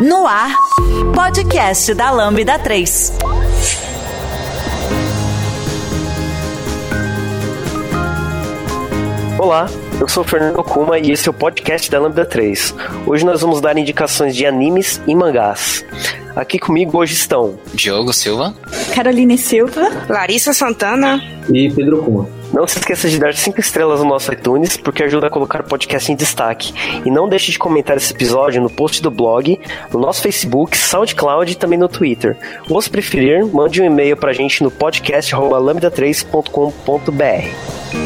No ar, podcast da Lambda 3. Olá, eu sou o Fernando Kuma e esse é o podcast da Lambda 3. Hoje nós vamos dar indicações de animes e mangás. Aqui comigo hoje estão Diogo Silva, Caroline Silva, Larissa Santana e Pedro Kuma. Não se esqueça de dar 5 estrelas no nosso iTunes, porque ajuda a colocar o podcast em destaque. E não deixe de comentar esse episódio no post do blog, no nosso Facebook, SoundCloud e também no Twitter. Ou se preferir, mande um e-mail pra gente no podcast.lambda3.com.br.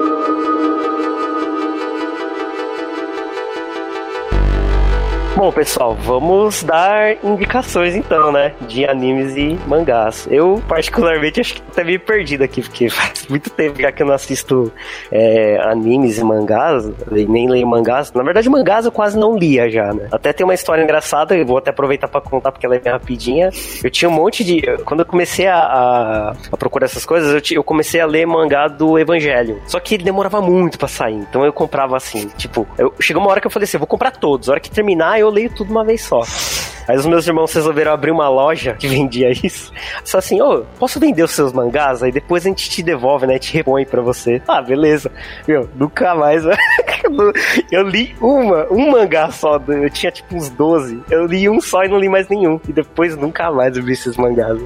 Bom, pessoal, vamos dar indicações então, né? De animes e mangás. Eu, particularmente, acho que tô meio perdido aqui, porque faz muito tempo já que eu não assisto é, animes e mangás, nem leio mangás. Na verdade, mangás eu quase não lia já, né? Até tem uma história engraçada, eu vou até aproveitar para contar porque ela é bem rapidinha. Eu tinha um monte de. Quando eu comecei a, a, a procurar essas coisas, eu, eu, comecei a ler mangá do Evangelho. Só que ele demorava muito para sair, então eu comprava assim, tipo, eu, chegou uma hora que eu falei assim: eu vou comprar todos. A hora que terminar, eu leio tudo uma vez só. Aí os meus irmãos resolveram abrir uma loja que vendia isso. Só assim, ô, oh, posso vender os seus mangás? Aí depois a gente te devolve, né? Te repõe pra você. Ah, beleza. Meu, nunca mais. eu li uma, um mangá só. Eu tinha tipo uns 12. Eu li um só e não li mais nenhum. E depois nunca mais eu vi esses mangás.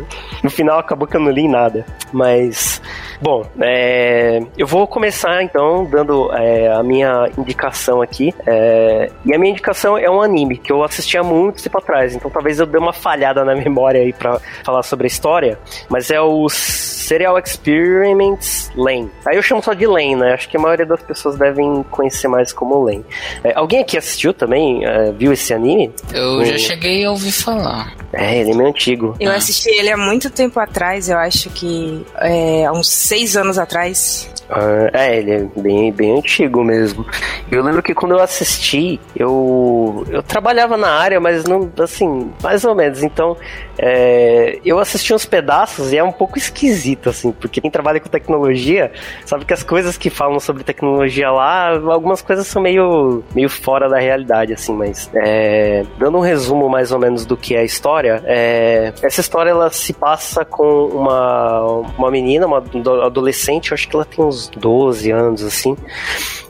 No final acabou que eu não li nada. Mas, bom, é, eu vou começar então dando é, a minha indicação aqui. É, e a minha indicação é um anime que eu assistia muito tempo atrás. Então talvez eu dê uma falhada na memória aí pra falar sobre a história. Mas é o Serial Experiments Lane. Aí eu chamo só de Lane, né? Acho que a maioria das pessoas devem conhecer mais como Lane. É, alguém aqui assistiu também? É, viu esse anime? Eu já cheguei a ouvir falar. É, ele é meio antigo. Eu assisti ele há muito tempo atrás, eu acho que é, há uns seis anos atrás. Uh, é, ele é bem, bem antigo mesmo. Eu lembro que quando eu assisti, eu, eu trabalhava na área, mas não, assim, mais ou menos. Então, é, eu assisti uns pedaços e é um pouco esquisito, assim, porque quem trabalha com tecnologia sabe que as coisas que falam sobre tecnologia lá, algumas coisas são meio, meio fora da realidade, assim, mas é, dando um resumo mais ou menos do que é a história, é, essa história ela se passa com uma, uma menina, uma adolescente, eu acho que ela tem uns 12 anos, assim,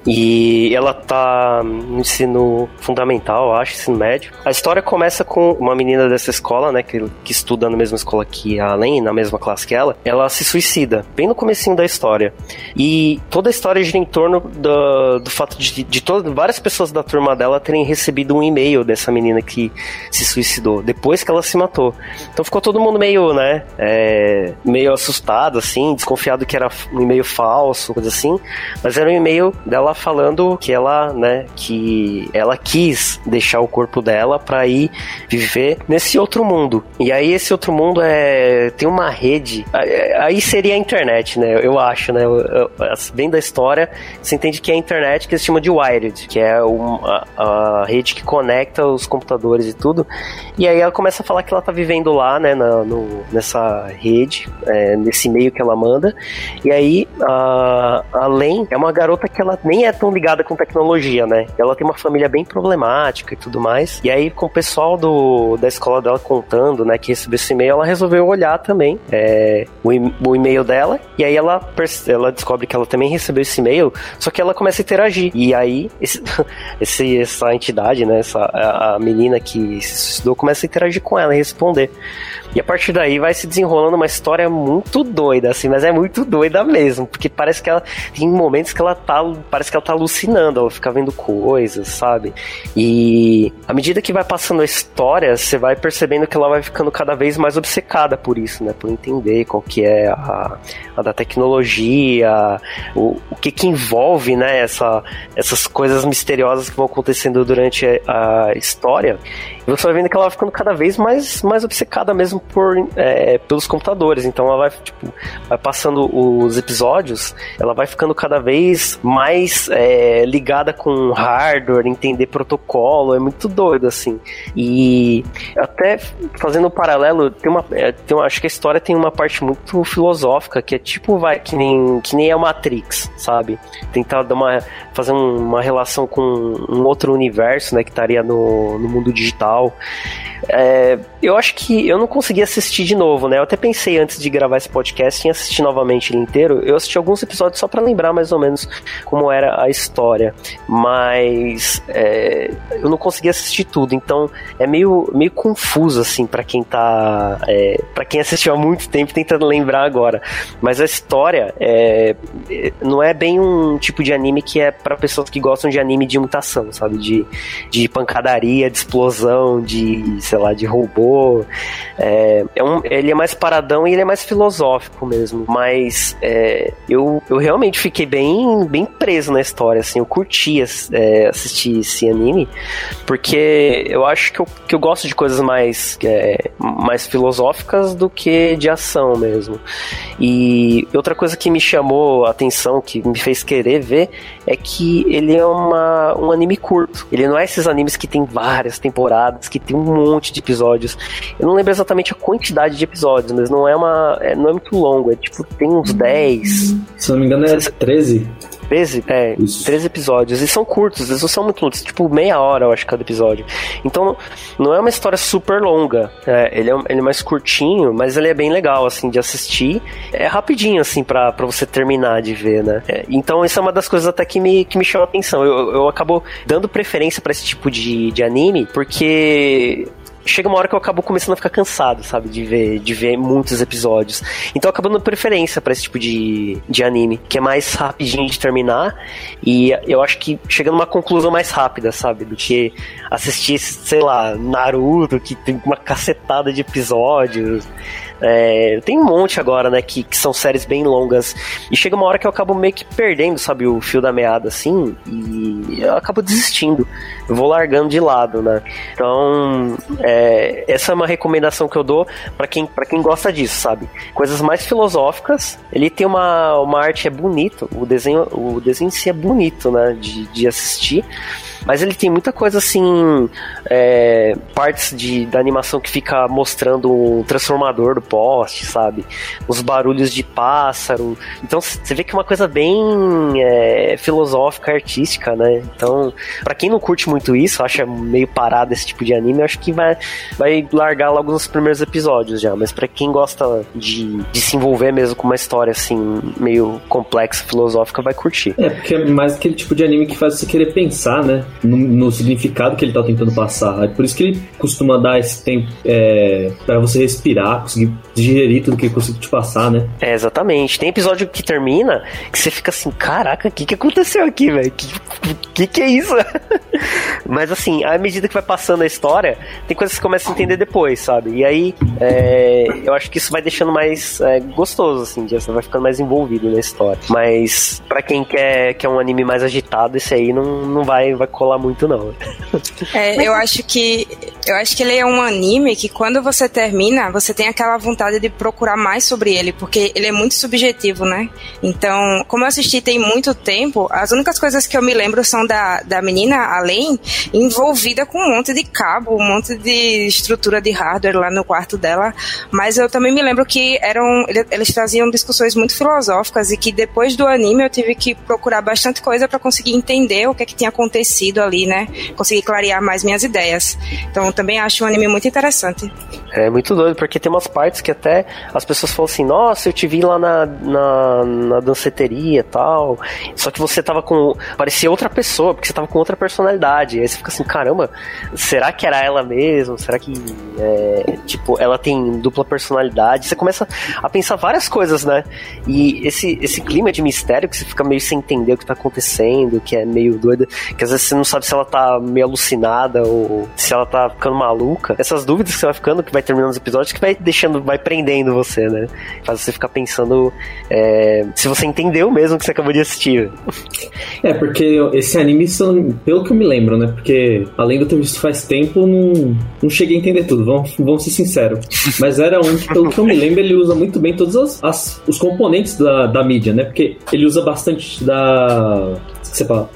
e ela tá no ensino fundamental, acho, ensino médio. A história começa com uma menina dessa escola, né, que, que estuda na mesma escola que a Len, na mesma classe que ela. Ela se suicida, bem no comecinho da história. E toda a história gira em torno do, do fato de, de todas, várias pessoas da turma dela terem recebido um e-mail dessa menina que se suicidou, depois que ela se matou. Então ficou todo mundo meio, né, é, meio assustado, assim, desconfiado que era um e-mail falso, coisa assim. Mas era um e-mail dela falando que ela, né, que ela quis deixar o corpo dela para ir viver nesse outro mundo. E aí esse outro mundo é tem uma rede, aí seria a internet, né? Eu acho, né? Vem da história, você entende que é a internet que eles chamam de wired, que é uma, a rede que conecta os computadores e tudo. E aí ela começa a falar que ela tá vivendo lá, né, na, no, nessa rede, é, nesse meio que ela manda. E aí a, a Len é uma garota que ela nem é tão ligada com tecnologia, né? Ela tem uma família bem problemática e tudo mais. E aí, com o pessoal do, da escola dela contando, né, que recebeu esse e-mail, ela resolveu olhar também é, o, o e-mail dela. E aí ela, ela descobre que ela também recebeu esse e-mail, só que ela começa a interagir. E aí, esse, esse essa entidade, né, essa, a, a menina que se suicidou, começa a interagir com ela e responder. E a partir daí vai se desenrolando uma história muito doida, assim, mas é muito doida mesmo, porque parece que ela tem momentos que ela tá, parece que ela tá alucinando, ela fica vendo coisas, sabe? E à medida que vai passando a história, você vai percebendo que ela vai ficando cada vez mais obcecada por isso, né? Por entender qual que é a, a da tecnologia, o, o que que envolve, né? Essa, essas coisas misteriosas que vão acontecendo durante a, a história. E você vai vendo que ela vai ficando cada vez mais, mais obcecada mesmo por, é, pelos computadores. Então ela vai, tipo, vai passando os episódios, ela vai ficando cada vez mais é, ligada com hardware, entender protocolo, é muito doido, assim. E até fazendo um paralelo, tem uma, é, tem uma, acho que a história tem uma parte muito filosófica, que é tipo, vai, que nem, que nem é Matrix, sabe? Tentar dar uma, fazer uma relação com um outro universo, né, que estaria no, no mundo digital é, eu acho que eu não consegui assistir de novo, né? Eu até pensei antes de gravar esse podcast em assistir novamente ele inteiro. Eu assisti alguns episódios só para lembrar mais ou menos como era a história, mas é, eu não consegui assistir tudo, então é meio, meio confuso assim para quem tá, é, para quem assistiu há muito tempo tentando lembrar agora. Mas a história é, não é bem um tipo de anime que é para pessoas que gostam de anime de mutação, sabe? De, de pancadaria, de explosão de, sei lá, de robô. É, é um, ele é mais paradão e ele é mais filosófico mesmo. Mas é, eu, eu realmente fiquei bem, bem preso na história, assim. Eu curti é, assistir esse anime, porque eu acho que eu, que eu gosto de coisas mais, é, mais filosóficas do que de ação mesmo. E outra coisa que me chamou a atenção, que me fez querer ver, é que ele é uma, um anime curto. Ele não é esses animes que tem várias temporadas, que tem um monte de episódios. Eu não lembro exatamente a quantidade de episódios, mas não é uma. É, não é muito longo, é tipo, tem uns 10. Se não me engano, é 13. 13? É, Isso. 13 episódios. E são curtos, eles não são muito longos, tipo meia hora, eu acho, cada episódio. Então, não é uma história super longa. É, ele, é, ele é mais curtinho, mas ele é bem legal, assim, de assistir. É rapidinho, assim, pra, pra você terminar de ver, né? É, então, isso é uma das coisas até que me, que me chama a atenção. Eu, eu acabo dando preferência para esse tipo de, de anime, porque chega uma hora que eu acabo começando a ficar cansado, sabe? De ver, de ver muitos episódios. Então eu acabo dando preferência para esse tipo de, de anime, que é mais rapidinho de terminar. E eu acho que chega numa conclusão mais rápida, sabe? Do que assistir, sei lá, Naruto, que tem uma cacetada de episódios. É, tem um monte agora, né, que, que são séries bem longas. E chega uma hora que eu acabo meio que perdendo, sabe, o fio da meada, assim, e eu acabo desistindo. Eu vou largando de lado, né? Então, é, essa é uma recomendação que eu dou para quem, pra quem gosta disso, sabe? Coisas mais filosóficas. Ele tem uma, uma arte, é bonito. O desenho, o desenho em si é bonito, né, de, de assistir. Mas ele tem muita coisa assim, é, partes de, da animação que fica mostrando o transformador do poste, sabe? Os barulhos de pássaro. Então você vê que é uma coisa bem é, filosófica, artística, né? Então, para quem não curte muito isso, acha meio parado esse tipo de anime, acho que vai, vai largar logo nos primeiros episódios já. Mas para quem gosta de, de se envolver mesmo com uma história assim, meio complexa, filosófica, vai curtir. É, porque é mais aquele tipo de anime que faz você querer pensar, né? No, no, significado que ele tá tentando passar. É por isso que ele costuma dar esse tempo é, para você respirar, conseguir digerir tudo que ele conseguiu te passar, né? É, exatamente. Tem episódio que termina que você fica assim, caraca, o que, que aconteceu aqui, velho? Que, que que é isso? Mas assim, à medida que vai passando a história, tem coisas que você começa a entender depois, sabe? E aí, é, eu acho que isso vai deixando mais é, gostoso, assim, você vai ficando mais envolvido na história. Mas para quem quer, quer um anime mais agitado, esse aí não, não vai, vai colar falar muito, não. É, eu acho que. Eu acho que ele é um anime que quando você termina, você tem aquela vontade de procurar mais sobre ele, porque ele é muito subjetivo, né? Então, como eu assisti tem muito tempo, as únicas coisas que eu me lembro são da, da menina além envolvida com um monte de cabo, um monte de estrutura de hardware lá no quarto dela. Mas eu também me lembro que eram. Eles traziam discussões muito filosóficas e que depois do anime eu tive que procurar bastante coisa para conseguir entender o que é que tinha acontecido sentido ali, né? Consegui clarear mais minhas ideias. Então também acho um anime muito interessante. É muito doido, porque tem umas partes que até as pessoas falam assim, nossa, eu te vi lá na, na, na danceteria e tal. Só que você tava com. parecia outra pessoa, porque você tava com outra personalidade. Aí você fica assim, caramba, será que era ela mesmo? Será que é, tipo, ela tem dupla personalidade? Você começa a pensar várias coisas, né? E esse, esse clima de mistério que você fica meio sem entender o que tá acontecendo, que é meio doida, que às vezes não sabe se ela tá meio alucinada ou se ela tá ficando maluca. Essas dúvidas que você vai ficando, que vai terminando os episódios, que vai deixando, vai prendendo você, né? Faz você ficar pensando é, se você entendeu mesmo o que você acabou de assistir. É, porque esse anime, pelo que eu me lembro, né? Porque além eu ter visto faz tempo, não, não cheguei a entender tudo, vamos, vamos ser sinceros. Mas era um que, pelo que eu me lembro, ele usa muito bem todos as, as, os componentes da, da mídia, né? Porque ele usa bastante da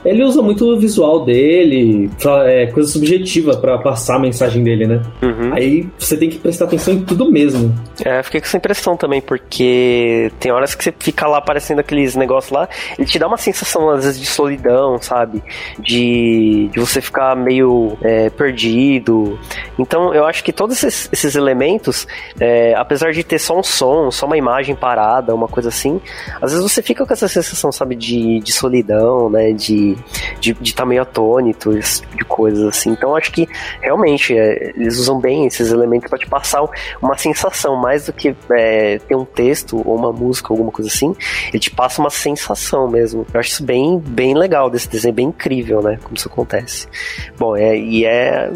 Ele usa muito o visual dele, é, coisa subjetiva para passar a mensagem dele, né? Uhum. Aí você tem que prestar atenção em tudo mesmo. É, fiquei com essa impressão também, porque tem horas que você fica lá aparecendo aqueles negócios lá, ele te dá uma sensação, às vezes, de solidão, sabe? De, de você ficar meio é, perdido. Então, eu acho que todos esses, esses elementos, é, apesar de ter só um som, só uma imagem parada, uma coisa assim, às vezes você fica com essa sensação, sabe, de, de solidão, né? De estar de, de tá meio atônito, tipo de coisas assim. Então acho que realmente é, eles usam bem esses elementos para te passar uma sensação, mais do que é, ter um texto ou uma música, alguma coisa assim. Ele te passa uma sensação mesmo. Eu acho isso bem, bem legal desse desenho, bem incrível, né? Como isso acontece. Bom, é, e é.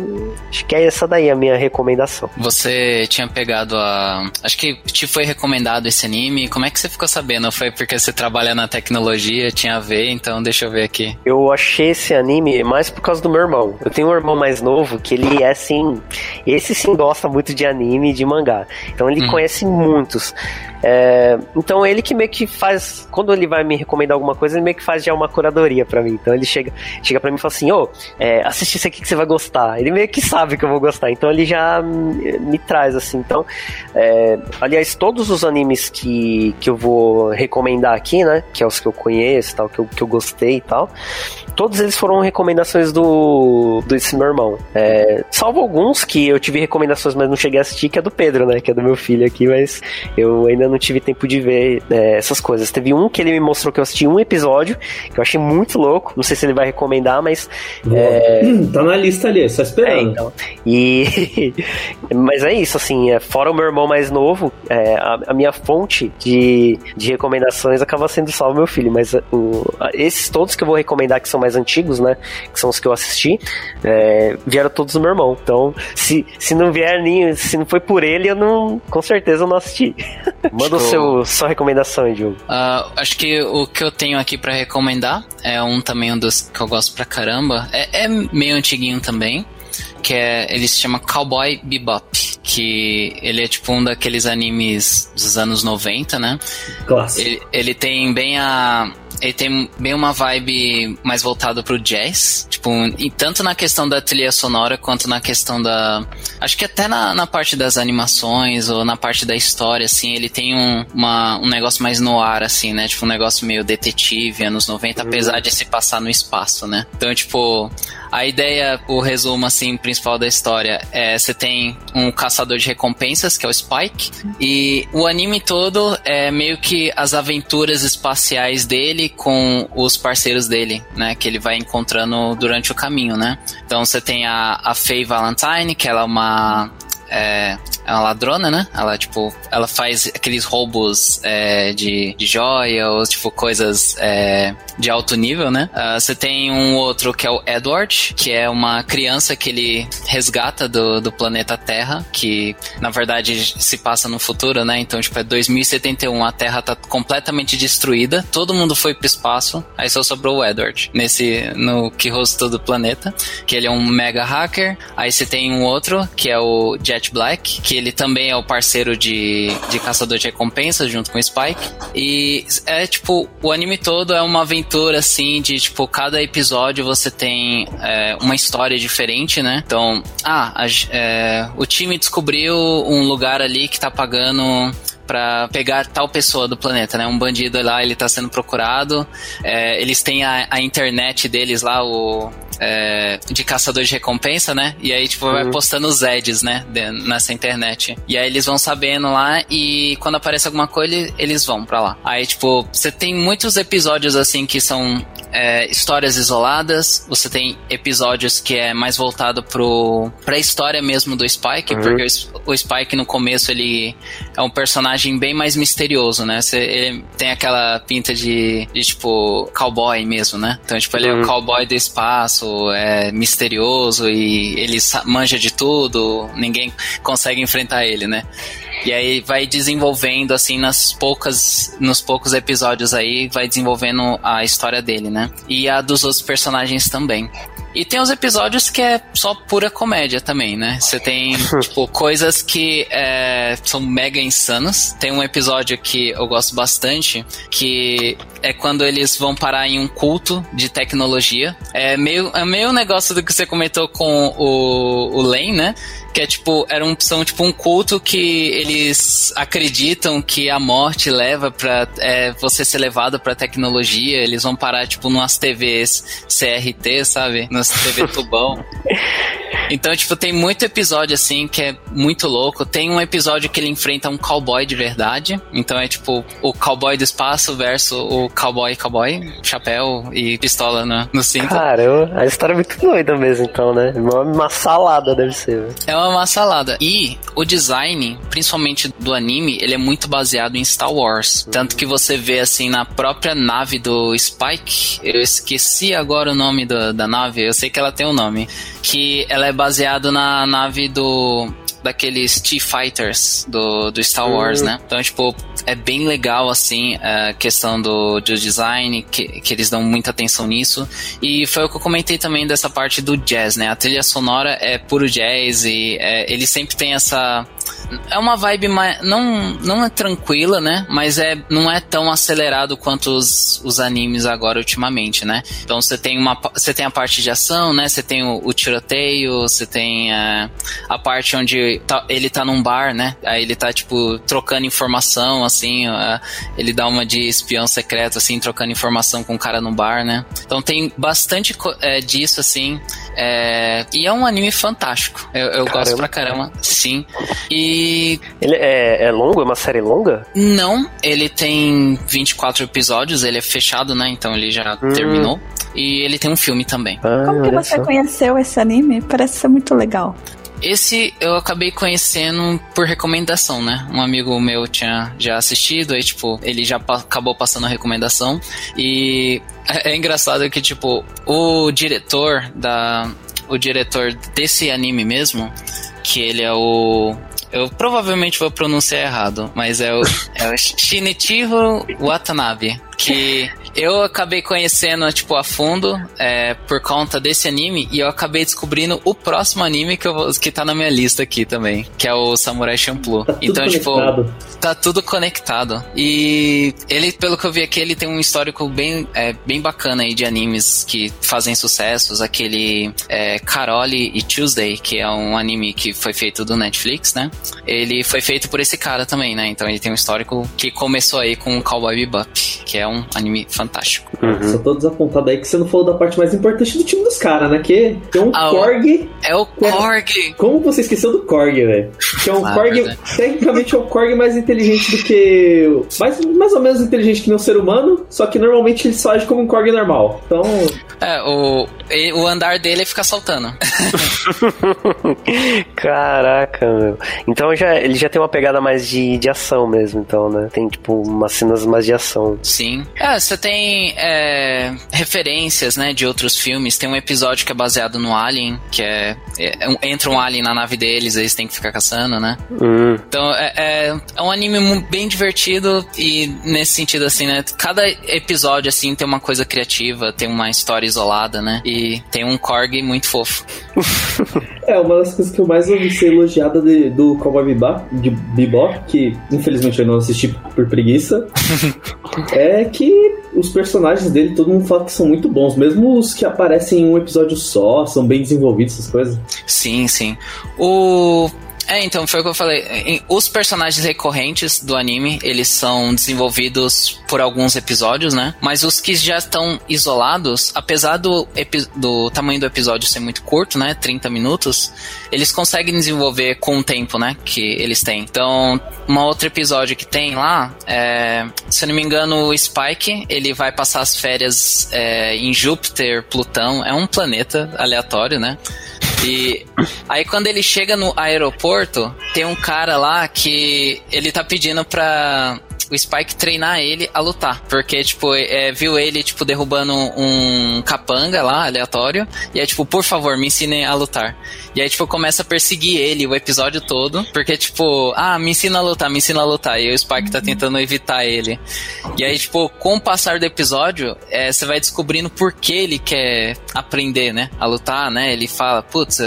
Acho que é essa daí a minha recomendação. Você tinha pegado a. Acho que te foi recomendado esse anime. Como é que você ficou sabendo? Foi porque você trabalha na tecnologia, tinha a ver, então deixa eu ver aqui. Eu achei esse anime mais por causa do meu irmão. Eu tenho um irmão mais novo que ele é assim. Esse sim gosta muito de anime e de mangá. Então ele uhum. conhece muitos. É, então ele que meio que faz. Quando ele vai me recomendar alguma coisa, ele meio que faz já uma curadoria para mim. Então ele chega, chega para mim e fala assim: Ô, oh, é, assiste isso aqui que você vai gostar. Ele meio que sabe que eu vou gostar. Então ele já me, traz assim. Então, é, aliás, todos os animes que, que eu vou recomendar aqui, né? Que é os que eu conheço, tal, que eu, que eu gostei e tal todos eles foram recomendações do desse meu irmão. É, salvo alguns que eu tive recomendações, mas não cheguei a assistir, que é do Pedro, né? Que é do meu filho aqui, mas eu ainda não tive tempo de ver é, essas coisas. Teve um que ele me mostrou que eu assisti um episódio, que eu achei muito louco. Não sei se ele vai recomendar, mas. É... Tá na lista ali, só esperando. É, então. E. mas é isso, assim, é, fora o meu irmão mais novo, é, a, a, minha fonte de, de recomendações acaba sendo só o meu filho, mas o, esses todos que eu vou recomendar que são mais antigos, né? Que são os que eu assisti, é, vieram todos do meu irmão. Então, se, se não vier nem, se não foi por ele, eu não, com certeza eu não assisti. Manda o seu, sua recomendação, Diogo. Uh, acho que o que eu tenho aqui para recomendar é um também um dos que eu gosto pra caramba. É, é meio antiguinho também que é, ele se chama Cowboy Bebop, que ele é tipo um daqueles animes dos anos 90, né? Clássico. Ele, ele tem bem a, ele tem bem uma vibe mais voltada pro jazz, tipo, e tanto na questão da trilha sonora quanto na questão da. Acho que até na, na parte das animações ou na parte da história, assim, ele tem um, uma, um negócio mais no ar, assim, né? Tipo, um negócio meio detetive, anos 90, uhum. apesar de se passar no espaço, né? Então, tipo, a ideia, o resumo, assim, principal da história é você tem um caçador de recompensas, que é o Spike, e o anime todo é meio que as aventuras espaciais dele com os parceiros dele, né? Que ele vai encontrando durante o caminho, né? Então você tem a, a Faye Valentine, que ela é uma é, é uma ladrona, né? Ela, tipo, ela faz aqueles roubos é, de, de joia ou, tipo, coisas é, de alto nível, né? Uh, você tem um outro que é o Edward, que é uma criança que ele resgata do, do planeta Terra, que, na verdade, se passa no futuro, né? Então, tipo, é 2071, a Terra tá completamente destruída, todo mundo foi pro espaço, aí só sobrou o Edward, nesse, no que rostou do planeta, que ele é um mega hacker. Aí você tem um outro, que é o Jet Black, que ele também é o parceiro de, de Caçador de Recompensas junto com Spike. E é tipo, o anime todo é uma aventura assim, de tipo, cada episódio você tem é, uma história diferente, né? Então, ah, a, é, o time descobriu um lugar ali que tá pagando para pegar tal pessoa do planeta, né? Um bandido lá, ele tá sendo procurado. É, eles têm a, a, internet deles lá, o, é, de caçador de recompensa, né? E aí, tipo, vai uhum. postando os ads, né? De, nessa internet. E aí eles vão sabendo lá e quando aparece alguma coisa, eles vão pra lá. Aí, tipo, você tem muitos episódios assim que são é, histórias isoladas, você tem episódios que é mais voltado pro, pra história mesmo do Spike, uhum. porque o, o, Spike no começo ele é um personagem bem mais misterioso, né? Você, ele tem aquela pinta de, de tipo cowboy mesmo, né? Então, tipo, ele uhum. é o cowboy do espaço, é misterioso e ele manja de tudo, ninguém consegue enfrentar ele, né? E aí vai desenvolvendo, assim, nas poucas, nos poucos episódios aí, vai desenvolvendo a história dele, né? E a dos outros personagens também. E tem os episódios que é só pura comédia também, né? Você tem, tipo, coisas que é, são mega insanas. Tem um episódio que eu gosto bastante, que é quando eles vão parar em um culto de tecnologia. É meio, é meio um negócio do que você comentou com o, o Lane, né? que é tipo, era um, são tipo um culto que eles acreditam que a morte leva para é, você ser levado pra tecnologia, eles vão parar tipo numas TVs CRT, sabe? Nas TV tubão. Então, tipo, tem muito episódio assim que é muito louco. Tem um episódio que ele enfrenta um cowboy de verdade. Então é tipo o cowboy do espaço versus o cowboy cowboy, chapéu e pistola no, no cinto. Cara, a história é muito doida mesmo, então, né? Uma, uma salada deve ser. É uma salada. E o design, principalmente do anime, ele é muito baseado em Star Wars. Tanto que você vê assim na própria nave do Spike. Eu esqueci agora o nome do, da nave. Eu sei que ela tem um nome. Que ela é baseado na nave do daqueles T-Fighters do, do Star Wars, uhum. né? Então, tipo, é bem legal, assim, a questão do, do design, que, que eles dão muita atenção nisso. E foi o que eu comentei também dessa parte do jazz, né? A trilha sonora é puro jazz e é, ele sempre tem essa é uma vibe mais. Não, não é tranquila, né? Mas é, não é tão acelerado quanto os, os animes agora ultimamente, né? Então você tem uma. Você tem a parte de ação, né? Você tem o, o tiroteio, você tem a, é, a parte onde tá, ele tá num bar, né? Aí ele tá, tipo, trocando informação, assim. Ele dá uma de espião secreto, assim, trocando informação com o um cara no bar, né? Então tem bastante é, disso, assim. É, e é um anime fantástico. Eu, eu gosto pra caramba, sim. E. Ele é, é longo? É uma série longa? Não, ele tem 24 episódios, ele é fechado, né? Então ele já hum. terminou. E ele tem um filme também. Ah, Como que você só. conheceu esse anime? Parece ser muito legal. Esse eu acabei conhecendo por recomendação, né? Um amigo meu tinha já assistido, aí, tipo, ele já pa acabou passando a recomendação. E é, é engraçado que, tipo, o diretor da. O diretor desse anime mesmo, que ele é o eu provavelmente vou pronunciar errado, mas é o, é o Shinichiro Watanabe, que eu acabei conhecendo, tipo, a fundo é, por conta desse anime e eu acabei descobrindo o próximo anime que, eu, que tá na minha lista aqui também, que é o Samurai Champloo. Tá então, tipo, conectado. tá tudo conectado. E ele, pelo que eu vi aqui, ele tem um histórico bem, é, bem bacana aí de animes que fazem sucessos. Aquele é, Carole e Tuesday, que é um anime que foi feito do Netflix, né? Ele foi feito por esse cara também, né? Então ele tem um histórico que começou aí com o Cowboy Bebop, que é um anime fantástico fantástico. Uhum. Só tô desapontado aí que você não falou da parte mais importante do time dos caras, né? Que é um ah, Korg. É o Korg! Como você esqueceu do Korg, velho? Que é um ah, Korg, né? tecnicamente é o Korg mais inteligente do que. Mais, mais ou menos inteligente que um ser humano, só que normalmente ele só age como um Korg normal. Então. É, o, o andar dele é ficar saltando. Caraca, meu. Então já, ele já tem uma pegada mais de, de ação mesmo, então, né? Tem, tipo, umas cenas mais de ação. Sim. É, você tem tem é, referências, né, de outros filmes. Tem um episódio que é baseado no Alien, que é, é entra um alien na nave deles, eles têm que ficar caçando, né? Hum. Então é, é, é, um anime bem divertido e nesse sentido assim, né? Cada episódio assim tem uma coisa criativa, tem uma história isolada, né? E tem um Korg muito fofo. é uma das coisas que eu mais ouvi ser elogiada de, do Cowboy Bebop, de Bebop, que infelizmente eu não assisti por preguiça, é que os personagens dele, todo mundo fala que são muito bons, mesmo os que aparecem em um episódio só, são bem desenvolvidos, essas coisas. Sim, sim. O É, então, foi o que eu falei. Os personagens recorrentes do anime, eles são desenvolvidos por alguns episódios, né? Mas os que já estão isolados, apesar do, do tamanho do episódio ser muito curto, né? 30 minutos, eles conseguem desenvolver com o tempo, né? Que eles têm. Então, um outro episódio que tem lá, é, se eu não me engano, o Spike, ele vai passar as férias é, em Júpiter, Plutão, é um planeta aleatório, né? E aí quando ele chega no aeroporto, tem um cara lá que ele tá pedindo pra o Spike treinar ele a lutar. Porque, tipo, é, viu ele, tipo, derrubando um capanga lá, aleatório. E é tipo, por favor, me ensine a lutar. E aí, tipo, começa a perseguir ele o episódio todo. Porque, tipo, ah, me ensina a lutar, me ensina a lutar. E o Spike tá tentando evitar ele. E aí, tipo, com o passar do episódio, é, você vai descobrindo por que ele quer aprender, né? A lutar, né? Ele fala, putz,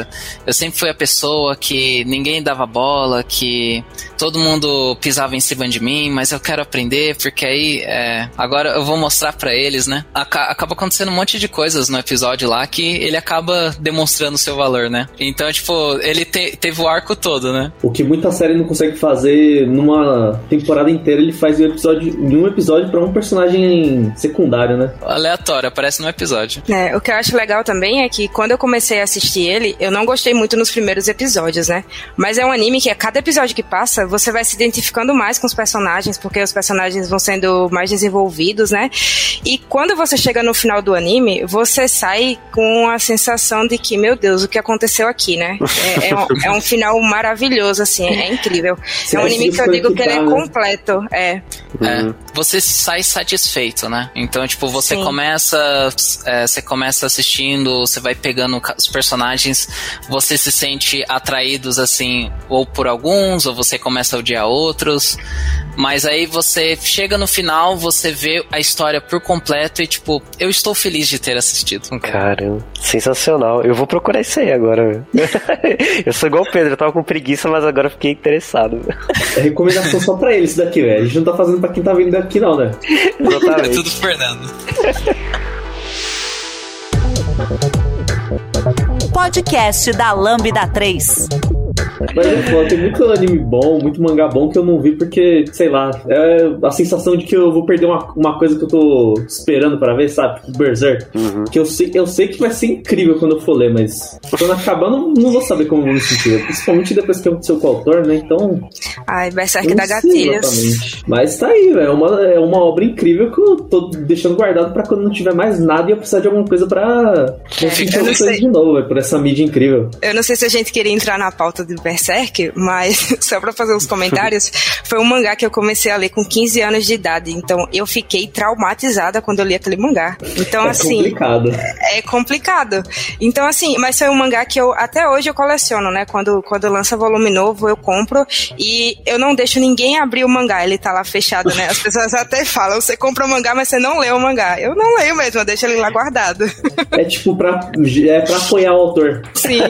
eu sempre fui a pessoa que ninguém dava bola, que todo mundo pisava em cima de mim, mas eu quero aprender, porque aí é, agora eu vou mostrar para eles, né? Acaba acontecendo um monte de coisas no episódio lá que ele acaba demonstrando seu valor, né? Então, tipo, ele te, teve o arco todo, né? O que muita série não consegue fazer numa temporada inteira, ele faz em um episódio, em um episódio para um personagem secundário, né? Aleatório, aparece no episódio. É, o que eu acho legal também é que quando eu comecei a assistir ele, eu não gostei muito nos primeiros episódios, né? Mas é um anime que a cada episódio que passa, você vai se identificando mais com os personagens, porque os personagens vão sendo mais desenvolvidos, né? E quando você chega no final do anime, você sai com a sensação de que, meu Deus, o que aconteceu aqui, né? É, é, um, é um, final maravilhoso, assim, é incrível. é um anime que eu digo que ele é né? completo, é. É, você sai satisfeito, né? Então, tipo, você Sim. começa, é, você começa assistindo, você vai pegando os personagens, você se sente atraídos assim, ou por alguns, ou você começa a odiar outros. Mas aí você chega no final, você vê a história por completo e, tipo, eu estou feliz de ter assistido. Caramba, sensacional. Eu vou procurar isso aí agora. eu sou igual o Pedro, eu tava com preguiça, mas agora fiquei interessado. É recomendação só pra eles daqui, velho. A gente não tá fazendo pra quem tá vindo daqui, não, né? Exatamente. É tudo Fernando. Podcast da Lambda 3. Mas é foda, tem muito anime bom, muito mangá bom que eu não vi porque, sei lá, é a sensação de que eu vou perder uma, uma coisa que eu tô esperando pra ver, sabe? Tipo Berserk. Uhum. Que eu sei, eu sei que vai ser incrível quando eu for ler, mas quando acabar, eu não, não vou saber como eu vou me sentir. Principalmente depois que aconteceu com o autor, né? Então. Ai, Berserk da gatilhas. Mas tá aí, velho. É uma, é uma obra incrível que eu tô deixando guardado pra quando não tiver mais nada e eu precisar de alguma coisa pra. É, coisa de novo, véio, por essa mídia incrível. Eu não sei se a gente queria entrar na pauta do Berserk, mas só pra fazer os comentários, foi um mangá que eu comecei a ler com 15 anos de idade. Então eu fiquei traumatizada quando eu li aquele mangá. Então, é assim. Complicado. É complicado. Então, assim, mas foi um mangá que eu até hoje eu coleciono, né? Quando, quando lança volume novo, eu compro e eu não deixo ninguém abrir o mangá. Ele tá lá fechado, né? As pessoas até falam: você compra o mangá, mas você não lê o mangá. Eu não leio mesmo, eu deixo ele lá guardado. É tipo pra, é pra apoiar o autor. Sim.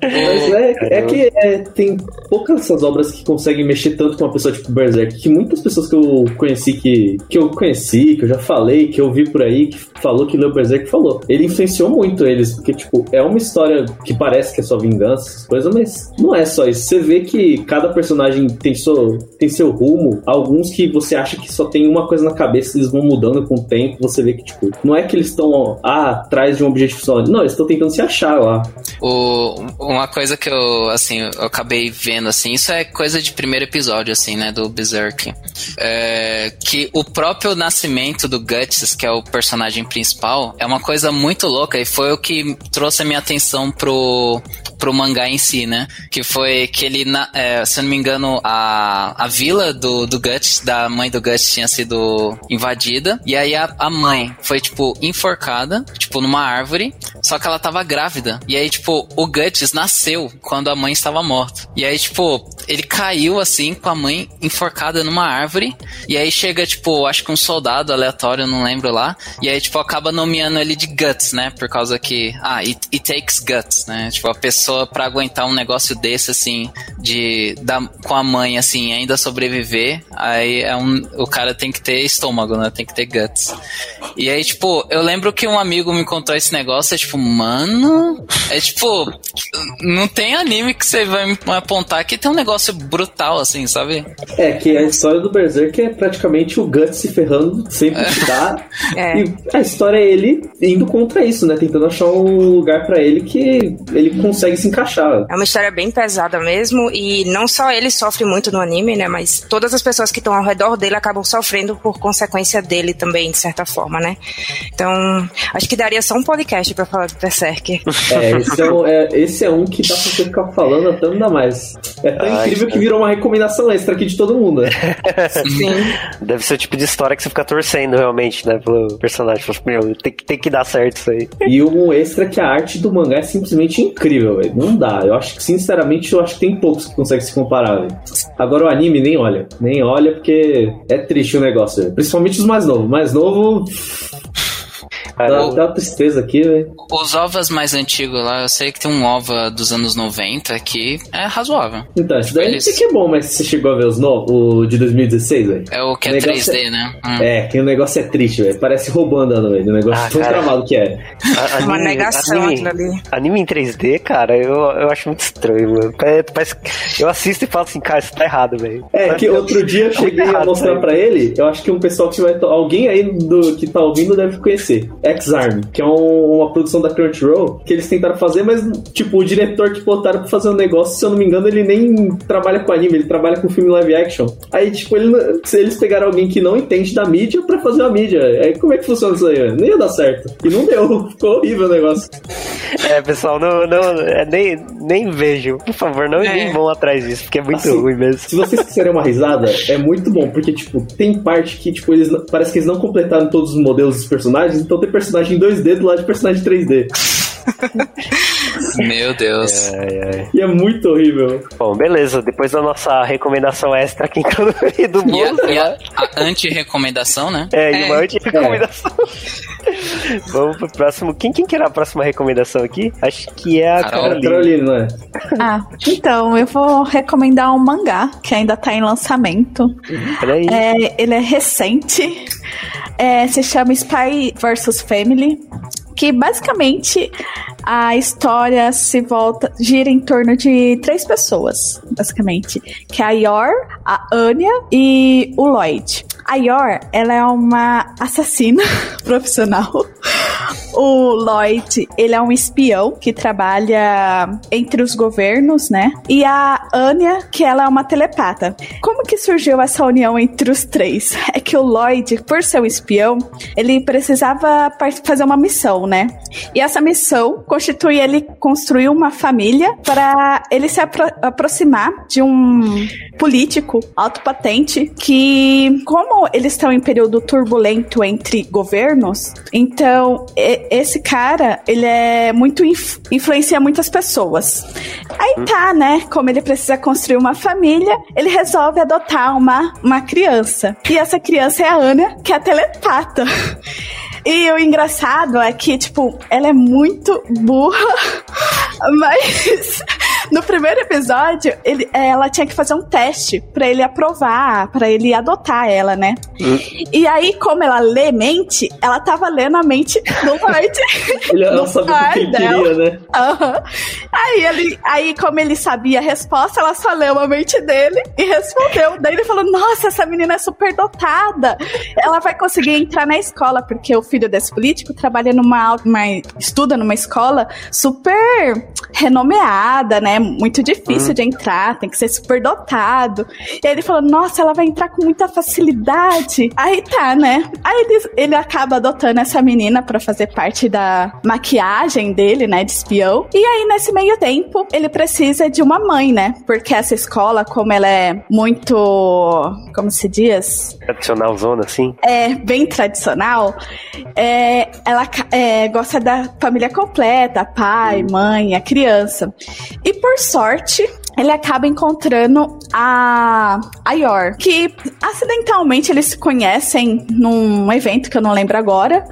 mas é, é que é, tem poucas essas obras que conseguem mexer tanto com uma pessoa tipo Berserk, que muitas pessoas que eu conheci, que, que eu conheci, que eu já falei, que eu vi por aí, que falou que leu Berserk, falou. Ele influenciou muito eles, porque, tipo, é uma história que parece que é só vingança, essas coisas, mas não é só isso. Você vê que cada personagem tem seu, tem seu rumo, alguns que você acha que só tem uma coisa na cabeça, eles vão mudando com o tempo, você vê que, tipo, não é que eles estão ah, atrás de um objetivo só, não, eles estão tentando se achar lá. O, uma coisa que eu, assim, eu acabei vendo, assim, isso é coisa de primeiro episódio, assim, né, do Berserk. É, que o próprio nascimento do Guts, que é o personagem principal, é uma coisa muito louca e foi o que trouxe a minha atenção pro, pro mangá em si, né? Que foi que ele, é, se eu não me engano, a, a vila do, do Guts, da mãe do Guts, tinha sido invadida. E aí a, a mãe foi, tipo, enforcada, tipo, numa árvore. Só que ela tava grávida. E aí, tipo, o Guts nasceu quando a mãe estava morta. E aí, tipo, ele caiu assim com a mãe enforcada numa árvore. E aí chega, tipo, acho que um soldado aleatório, não lembro lá. E aí, tipo, acaba nomeando ele de Guts, né? Por causa que, ah, it, it takes guts, né? Tipo, a pessoa para aguentar um negócio desse, assim, de da, com a mãe, assim, ainda sobreviver, aí é um, o cara tem que ter estômago, né? Tem que ter guts. E aí, tipo, eu lembro que um amigo me contou esse negócio, é tipo, mano. É tipo, não tem anime que você vai me apontar que tem um negócio brutal, assim, sabe? É, que a história do Berserk é praticamente o Guts se ferrando, sempre te dá. É. E a história é ele indo contra isso, né? Tentando achar um lugar pra ele que ele consegue se encaixar. É uma história bem pesada mesmo, e não só ele sofre muito no anime, né? Mas todas as pessoas que estão ao redor dele acabam sofrendo por consequência dele também, de certa forma, né? Então, acho que daria só um podcast pra falar do Berserk. É, esse é, um, é- esse é um que dá pra você ficar falando até não dá mais. É tão Ai, incrível que virou uma recomendação extra aqui de todo mundo, né? Sim. Deve ser o tipo de história que você fica torcendo realmente, né? Pelo personagem. Fala, Meu, tem que, tem que dar certo isso aí. E um extra que a arte do mangá é simplesmente incrível, velho. Não dá. Eu acho que, sinceramente, eu acho que tem poucos que conseguem se comparar, velho. Agora o anime nem olha. Nem olha porque é triste o negócio, velho. Principalmente os mais novos. Mais novo. Dá, dá tristeza aqui, velho. Os ovas mais antigos lá, eu sei que tem um ova dos anos 90 que é razoável. Então, esse daí Eles- sei que é bom, mas você chegou a ver os novos, o de 2016, velho? É o que é O negócio 3D, né? Hum. É, que o negócio é triste, velho. Parece roubando andando, velho. O negócio Ah, tão cara. travado que é. a- Uma anime- negação anime, ali. anime em 3D, cara, eu, eu acho muito estranho, mano. É, parece- eu assisto e falo assim, cara, isso tá errado, velho. É, que outro dia eu Tá cheguei a errado, mostrar velho. pra ele, eu acho que um pessoal que vai. to- Alguém aí do, que tá ouvindo deve conhecer. X-Arm, que é um- uma produção da Crunchyroll, que eles tentaram fazer, mas, tipo, o diretor que botaram pra fazer um negócio, se eu não me engano, ele nem trabalha com anime, ele trabalha com filme live action. Aí, tipo, ele, eles pegaram alguém que não entende da mídia pra fazer uma mídia. Aí como é que funciona isso aí? Nem ia dar certo. E não deu, ficou horrível o negócio. É, pessoal, não, não, é, nem, nem vejo. Por favor, não, É. nem vão atrás disso, porque é muito Assim, ruim mesmo. Se vocês quiserem uma risada, é muito bom, porque, tipo, tem parte que, tipo, eles parece que eles não completaram todos os modelos dos personagens, então tem personagem em 2D do lado de personagem 3D. Meu Deus. Ai, ai. E é muito horrível. Bom, beleza. Depois da nossa recomendação extra aqui do E a, bolo. e a- a anti-recomendação, né? É, e É. uma anti-recomendação. Vamos pro próximo. Quem, quem que era a próxima recomendação aqui? Acho que é a Carol. Carolina. Carolina, não é? Ah, então eu vou recomendar um mangá que ainda tá em lançamento. Peraí. É, ele é recente. É, se chama Spy vs Family. Que basicamente a história se volta, gira em torno de três pessoas, basicamente. Que é a Yor, a Anya e o Lloyd. A Yor, ela é uma assassina profissional. O Lloyd, ele é um espião que trabalha entre os governos, né? E a Anya, que ela é uma telepata. Como que surgiu essa união entre os três? É que o Lloyd, por ser um espião, ele precisava fazer uma missão, né? E essa missão constitui ele construir uma família para ele se apro- aproximar de um político alto patente que, como eles estão em período turbulento entre governos, então esse cara ele é muito inf- influencia muitas pessoas. Aí tá, né? Como ele precisa construir uma família, ele resolve adotar uma, uma criança. E essa criança é a Ana, que é a telepata. E o engraçado é que, tipo, ela é muito burra, mas no primeiro episódio, ele, ela tinha que fazer um teste pra ele aprovar, pra ele adotar ela, né? E aí, como ela lê mente, ela tava lendo a mente do Lloyd. Ele, ela sabia o que ele queria, né? Aham. Aí ele, aí como ele sabia a resposta, ela só leu a mente dele e respondeu. Daí ele falou: "Nossa, essa menina é super dotada. Ela vai conseguir entrar na escola porque o filho desse político trabalha numa, uma estuda numa escola super renomeada, né? Muito difícil de entrar, tem que ser super dotado". E aí ele falou: "Nossa, ela vai entrar com muita facilidade". Aí tá, né? Aí ele, ele acaba adotando essa menina pra fazer parte da maquiagem dele, né, de espião. E aí nesse meio tempo, ele precisa de uma mãe, né? Porque essa escola, como ela é muito, como se diz, Tradicional zona, assim. é bem tradicional, é, ela é, gosta da família completa, pai, mãe, criança. E por sorte, ele acaba encontrando a, a Yor, que acidentalmente eles se conhecem num evento que eu não lembro agora.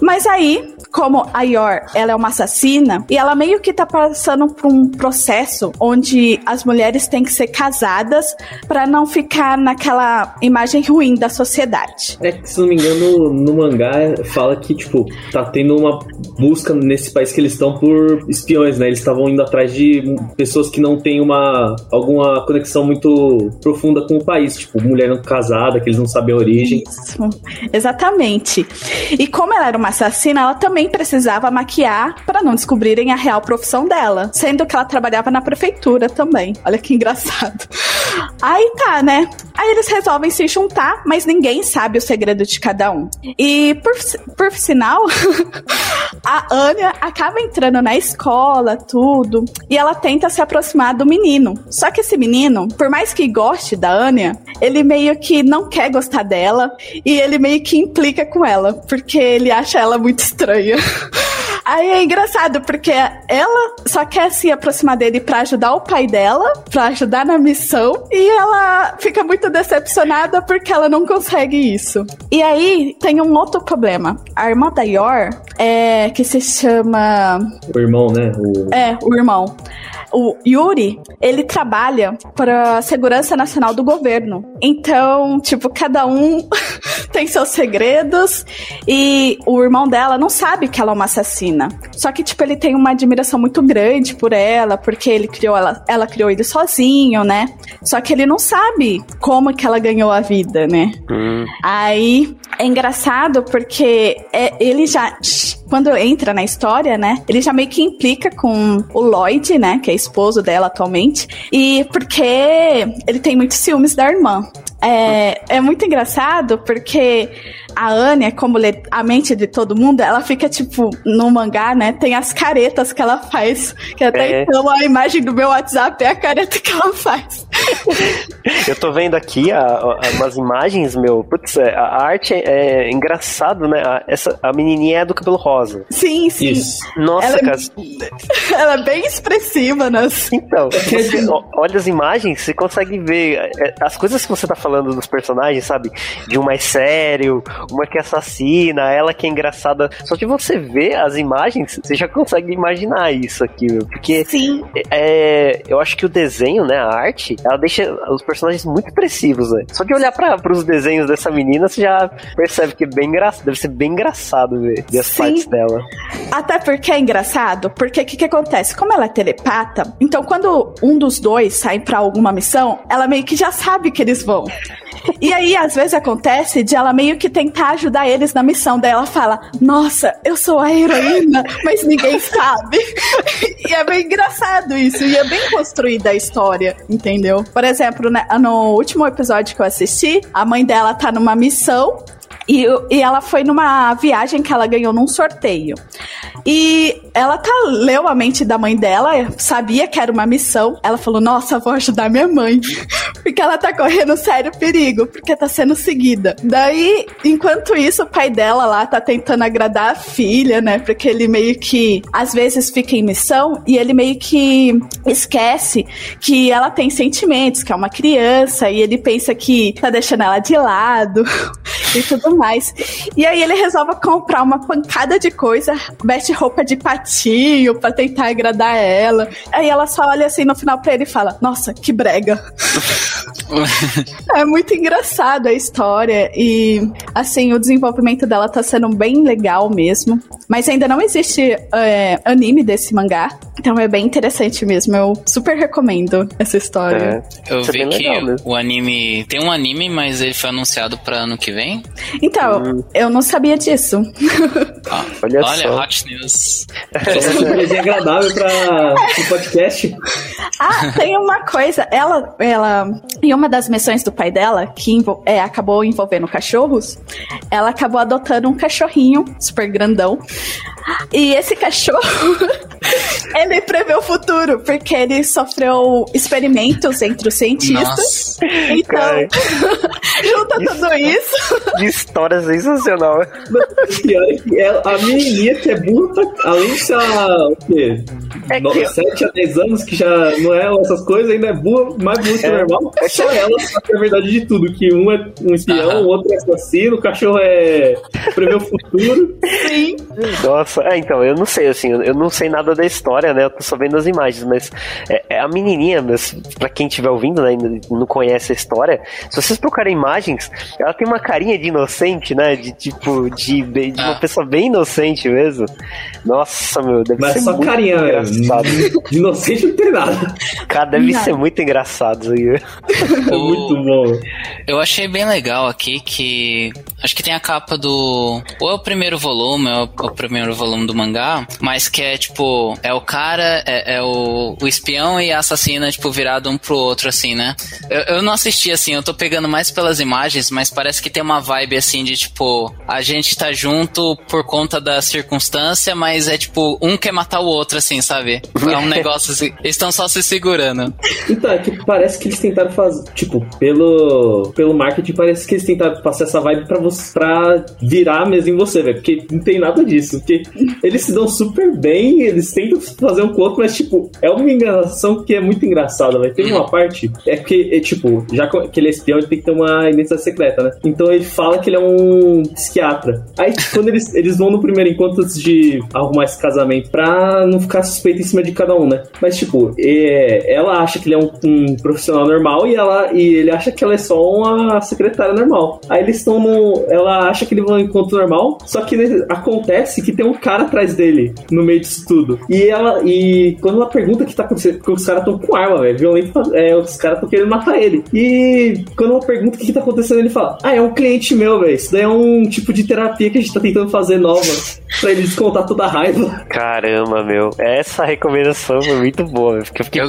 Mas aí, como a Yor, ela é uma assassina, e ela meio que tá passando por um processo onde as mulheres têm que ser casadas para não ficar naquela imagem ruim da sociedade. É que, se não me engano, no mangá fala que, tipo, tá tendo uma busca nesse país que eles estão por espiões, né? Eles estavam indo atrás de pessoas que não têm uma alguma conexão muito profunda com o país, tipo, mulher não casada, que eles não sabem a origem. Isso, exatamente. E como ela era uma assassina, ela também precisava maquiar para não descobrirem a real profissão dela, sendo que ela trabalhava na prefeitura também. Olha que engraçado. Aí tá, né? Aí eles resolvem se juntar, mas ninguém sabe o segredo de cada um. E por, por sinal, a Anya acaba entrando na escola, tudo, e ela tenta se aproximar do menino. Só que esse menino, por mais que goste da Anya, ele meio que não quer gostar dela e ele meio que implica com ela, porque ele acha ela muito estranha. Aí é engraçado, porque ela só quer se aproximar dele para ajudar o pai dela, para ajudar na missão, e ela fica muito decepcionada porque ela não consegue isso. E aí tem um outro problema. A irmã da Yor, é, que se chama. O irmão, né? O... É, o irmão o Yuri, ele trabalha para a segurança nacional do governo. Então, tipo, cada um tem seus segredos e o irmão dela não sabe que ela é uma assassina. Só que, tipo, ele tem uma admiração muito grande por ela, porque ele criou ela, ela criou ele sozinho, né? Só que ele não sabe como que ela ganhou a vida, né? Hum. Aí é engraçado porque é, ele já quando entra na história, né, ele já meio que implica com o Lloyd, né, que é esposo dela atualmente, e porque ele tem muitos ciúmes da irmã. É, é muito engraçado porque a Anya, como lê a mente de todo mundo, ela fica, tipo, no mangá, né? Tem as caretas que ela faz. Que até é. então a imagem do meu WhatsApp é a careta que ela faz. Eu tô vendo aqui a, a, umas imagens, meu. Putz, é, a arte é, é engraçado, né? A, essa, a menininha é do cabelo rosa. Sim, sim. Isso. Nossa, ela, é cara. Ela é bem expressiva, né? Então, você olha as imagens, você consegue ver as coisas que você tá falando dos personagens, sabe? De um mais sério, uma que assassina, ela que é engraçada. Só que você vê as imagens, você já consegue imaginar isso aqui, meu. Porque Sim. É, eu acho que o desenho, né, a arte, ela deixa os personagens muito expressivos, né? Só de olhar para os desenhos dessa menina, você já percebe que é bem engraçado, deve ser bem engraçado ver, ver as Sim. partes dela. Até porque é engraçado, porque o que, que acontece? Como ela é telepata, então quando um dos dois sai para alguma missão, ela meio que já sabe que eles vão. E aí, às vezes, acontece de ela meio que tentar ajudar eles na missão. Daí ela fala: Nossa, eu sou a heroína, mas ninguém sabe. e é bem engraçado isso. E é bem construída a história, entendeu? Por exemplo, né, no último episódio que eu assisti, a mãe dela tá numa missão e, e ela foi numa viagem que ela ganhou num sorteio. E ela tá, leu a mente da mãe dela, sabia que era uma missão. Ela falou: Nossa, vou ajudar minha mãe. porque ela tá correndo sério perigo, porque tá sendo seguida. Daí, enquanto isso, o pai dela lá tá tentando agradar a filha, né? Porque ele meio que às vezes fica em missão e ele meio que esquece que ela tem sentimentos, que é uma criança, e ele pensa que tá deixando ela de lado e tudo mais. E aí ele resolve comprar uma pancada de coisa, veste roupa de patinho para tentar agradar ela. Aí ela só olha assim no final pra ele e fala: Nossa, que brega. é muito engraçado a história e assim, o desenvolvimento dela tá sendo bem legal mesmo. Mas ainda não existe é, anime desse mangá. Então é bem interessante mesmo. Eu super recomendo essa história. É, eu vi que o anime. Tem um anime, mas ele foi anunciado para ano que vem. Então, hum. eu não sabia disso. Ah, olha, olha só. Hot News. Surpresa agradável para o podcast. Ah, tem uma coisa. Ela, ela, em uma das missões do pai dela, que é, acabou envolvendo cachorros, ela acabou adotando um cachorrinho super grandão. E esse cachorro, ele prevê o futuro, porque ele sofreu experimentos entre os cientistas. Nossa. Então, junta tudo isso. História sensacional. É a menininha que é burra, além de ser a, o quê? É que- 7 a 10 anos, que já não é essas coisas, ainda é burra, mais burra que É. normal. É só ela sabe a verdade de tudo: que um é um espião, o outro é assassino, o cachorro é prever o futuro. Sim. Nossa, é, então, eu não sei, assim, eu, eu não sei nada da história, né? Eu tô só vendo as imagens, mas é, é a menininha, mas pra quem estiver ouvindo, né, e não conhece a história, se vocês procurarem imagens, ela tem uma carinha de inocente, né? De tipo, de, de uma Ah. pessoa bem inocente mesmo. Nossa, meu, deve Mas ser só muito carinha, velho. engraçado. De inocente não tem nada. Cara, deve Nada. ser muito engraçado isso aí. É muito bom. Eu achei bem legal aqui que. Acho que tem a capa do. Ou é o primeiro volume, ou é o primeiro volume do mangá, mas que é tipo. É o cara, é, é o, o espião e a assassina, tipo, virado um pro outro, assim, né? Eu, eu não assisti assim, eu tô pegando mais pelas imagens, mas parece que tem uma vibe assim de tipo. A gente tá junto por conta da circunstância, mas é tipo. Um quer matar o outro, assim, sabe? É um negócio assim. Eles estão só se segurando. Então, é que parece que eles tentaram fazer, tipo, pelo, pelo marketing, parece que eles tentaram passar essa vibe pra, você, pra virar mesmo em você, velho. Porque não tem nada disso. Porque eles se dão super bem, eles tentam fazer um com o outro, mas, tipo, é uma enganação que é muito engraçada, velho. Tem uma parte, é que, é, tipo, já que ele é espião, ele tem que ter uma identidade secreta, né? Então ele fala que ele é um psiquiatra. Aí, quando eles, eles vão no primeiro encontro antes de arrumar esse casamento, pra não ficar suspeito em cima de cada um, né? Mas, tipo, é, ela acha que ele é um, um profissional normal e, ela, e ele acha que ela é só uma secretária normal. Aí eles estão no. Ela acha que ele vai no encontro normal, só que né, acontece que tem um cara atrás dele no meio disso tudo. E ela. E quando ela pergunta o que tá acontecendo, porque os caras estão com arma, velho, violento, é, os caras estão querendo matar ele. E quando ela pergunta o que, que tá acontecendo, ele fala: Ah, é um cliente meu, velho. Isso daí é um tipo de terapia que a gente tá tentando fazer nova. pra ele descontar toda a raiva. Caramba, meu. Essa recomendação foi muito boa, porque eu fiquei Eu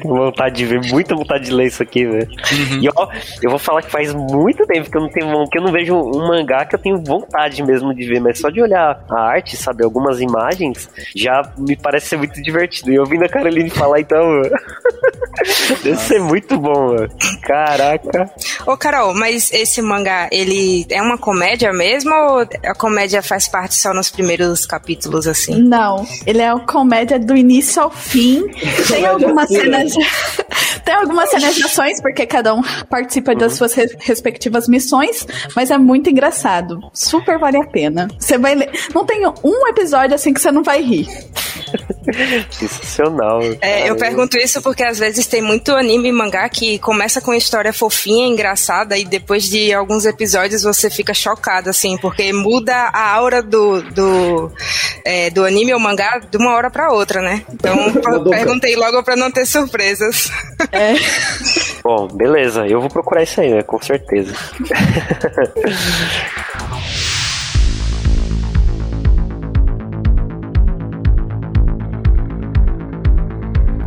com muita vontade de ver, muita vontade de ler isso aqui, velho. Uhum. E ó, eu vou falar que faz muito tempo que eu não tenho, que eu não vejo um mangá que eu tenho vontade mesmo de ver, mas só de olhar a arte, sabe, algumas imagens, já me parece ser muito divertido. E ouvindo a Caroline falar, então, deve ser muito bom, mano. Caraca. Ô, Carol, mas esse mangá, ele é uma comédia mesmo ou a comédia faz parte só nos primeiros capítulos, assim? Não, ele é uma comédia do início ao fim. Tem algumas cenas. Tem algumas cenas de ações, porque cada um participa das suas re- respectivas missões, mas é muito engraçado. Super vale a pena. Você vai ler. Não tem um episódio assim que você não vai rir. Sensacional. É, eu pergunto isso porque às vezes tem muito anime e mangá que começa com uma história fofinha, engraçada, e depois de alguns episódios você fica chocado, assim, porque muda a aura do, do, é, do anime ou mangá de uma hora pra outra, né? Então eu perguntei logo pra não ter surpresas. É. Bom, beleza, eu vou procurar isso aí, né? Com certeza.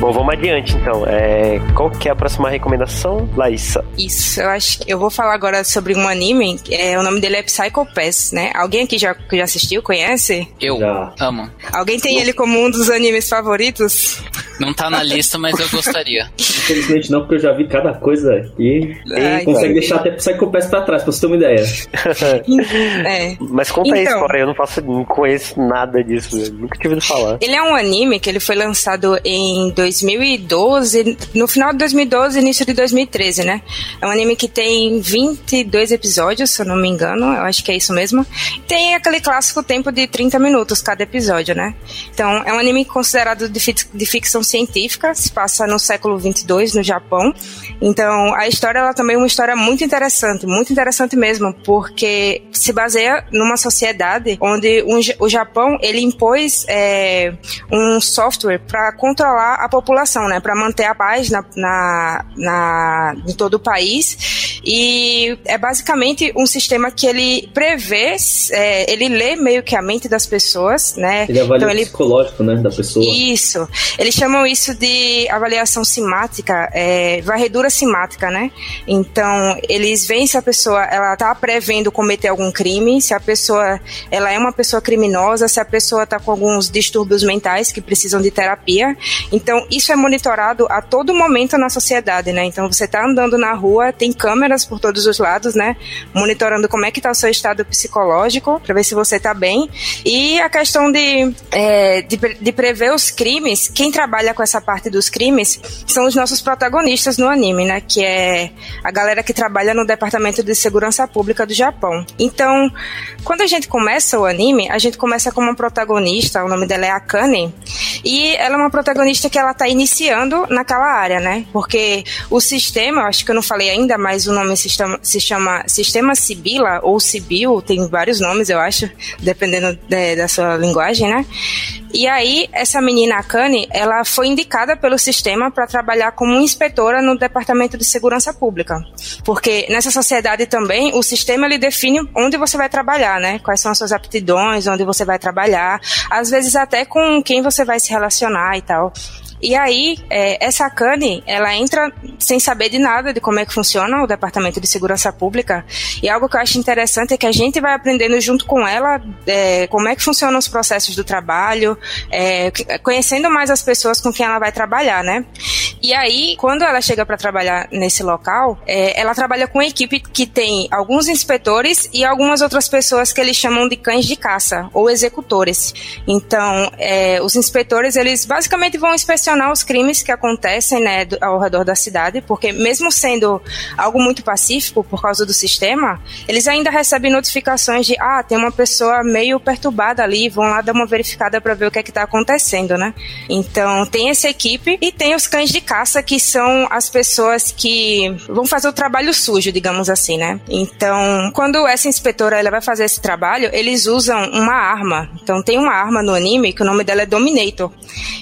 Bom, vamos adiante então. É, qual que é a próxima recomendação, Laísa? Isso, eu acho que eu vou falar agora sobre um anime, é, o nome dele é Psycho Pass, né? Alguém aqui já, que já assistiu, conhece? Eu Já. amo. Alguém tem ele como um dos animes favoritos? Não tá na lista, mas eu gostaria. Infelizmente não, porque eu já vi cada coisa aqui. Ai, Consegue deixar até Psychopass pra trás, pra você ter uma ideia. É. Mas conta aí a Então. história, eu não faço, não conheço nada disso, eu nunca tinha ouvido falar. Ele é um anime que ele foi lançado em 2012, no final de 2012, início de 2013, né? É um anime que tem 22 episódios, se eu não me engano, eu acho que é isso mesmo. Tem aquele clássico tempo de 30 minutos cada episódio, né? Então, é um anime considerado de, de ficção científica, se passa no século 22 no Japão. Então, a história ela também é uma história muito interessante, muito interessante mesmo, porque se baseia numa sociedade onde um o Japão ele impôs é, um software para controlar a população, né, para manter a paz na, na, na em todo o país. E é basicamente um sistema que ele prevê, é, ele lê meio que a mente das pessoas, né? Ele avalia então ele psicológico, né, da pessoa. isso. Eles chamam isso de avaliação simática, é, varredura simática, né? Então, eles veem se a pessoa ela tá prevendo cometer algum crime, se a pessoa ela é uma pessoa criminosa, se a pessoa está com alguns distúrbios mentais que precisam de terapia. Então, isso é monitorado a todo momento na sociedade, né? Então, você está andando na rua, tem câmeras por todos os lados, né? Monitorando como é que está o seu estado psicológico, para ver se você está bem. E a questão de, é, de, de prever os crimes, quem trabalha com essa parte dos crimes são os nossos protagonistas no anime, né? Que é a galera que trabalha no Departamento de Segurança Pública do Japão. Então, quando a gente começa o anime, a gente começa com uma protagonista, o nome dela é Akane, e ela é uma protagonista que ela tá iniciando naquela área, né? Porque o sistema, acho que eu não falei ainda, mas o nome se chama, se chama Sistema Sibila ou Sibil, tem vários nomes, eu acho, dependendo de, da sua linguagem, né? E aí, essa menina Akane, ela foi indicada pelo sistema para trabalhar como inspetora no Departamento de Segurança Pública. Porque nessa sociedade também, o sistema ele define onde você vai trabalhar, né? Quais são as suas aptidões, onde você vai trabalhar, às vezes até com quem você vai se relacionar e tal. E aí, é, essa Cane, ela entra sem saber de nada de como é que funciona o Departamento de Segurança Pública. E algo que eu acho interessante é que a gente vai aprendendo junto com ela é, como é que funcionam os processos do trabalho, é, conhecendo mais as pessoas com quem ela vai trabalhar, né? E aí, quando ela chega para trabalhar nesse local, é, ela trabalha com uma equipe que tem alguns inspetores e algumas outras pessoas que eles chamam de cães de caça ou executores. Então, é, os inspetores, eles basicamente vão inspecionar os crimes que acontecem né, ao redor da cidade, porque mesmo sendo algo muito pacífico por causa do sistema, eles ainda recebem notificações de ah, tem uma pessoa meio perturbada ali, vão lá dar uma verificada para ver o que é que está acontecendo, né? Então tem essa equipe e tem os cães de caça que são as pessoas que vão fazer o trabalho sujo, digamos assim, né? Então quando essa inspetora ela vai fazer esse trabalho, eles usam uma arma. Então tem uma arma no anime que o nome dela é Dominator.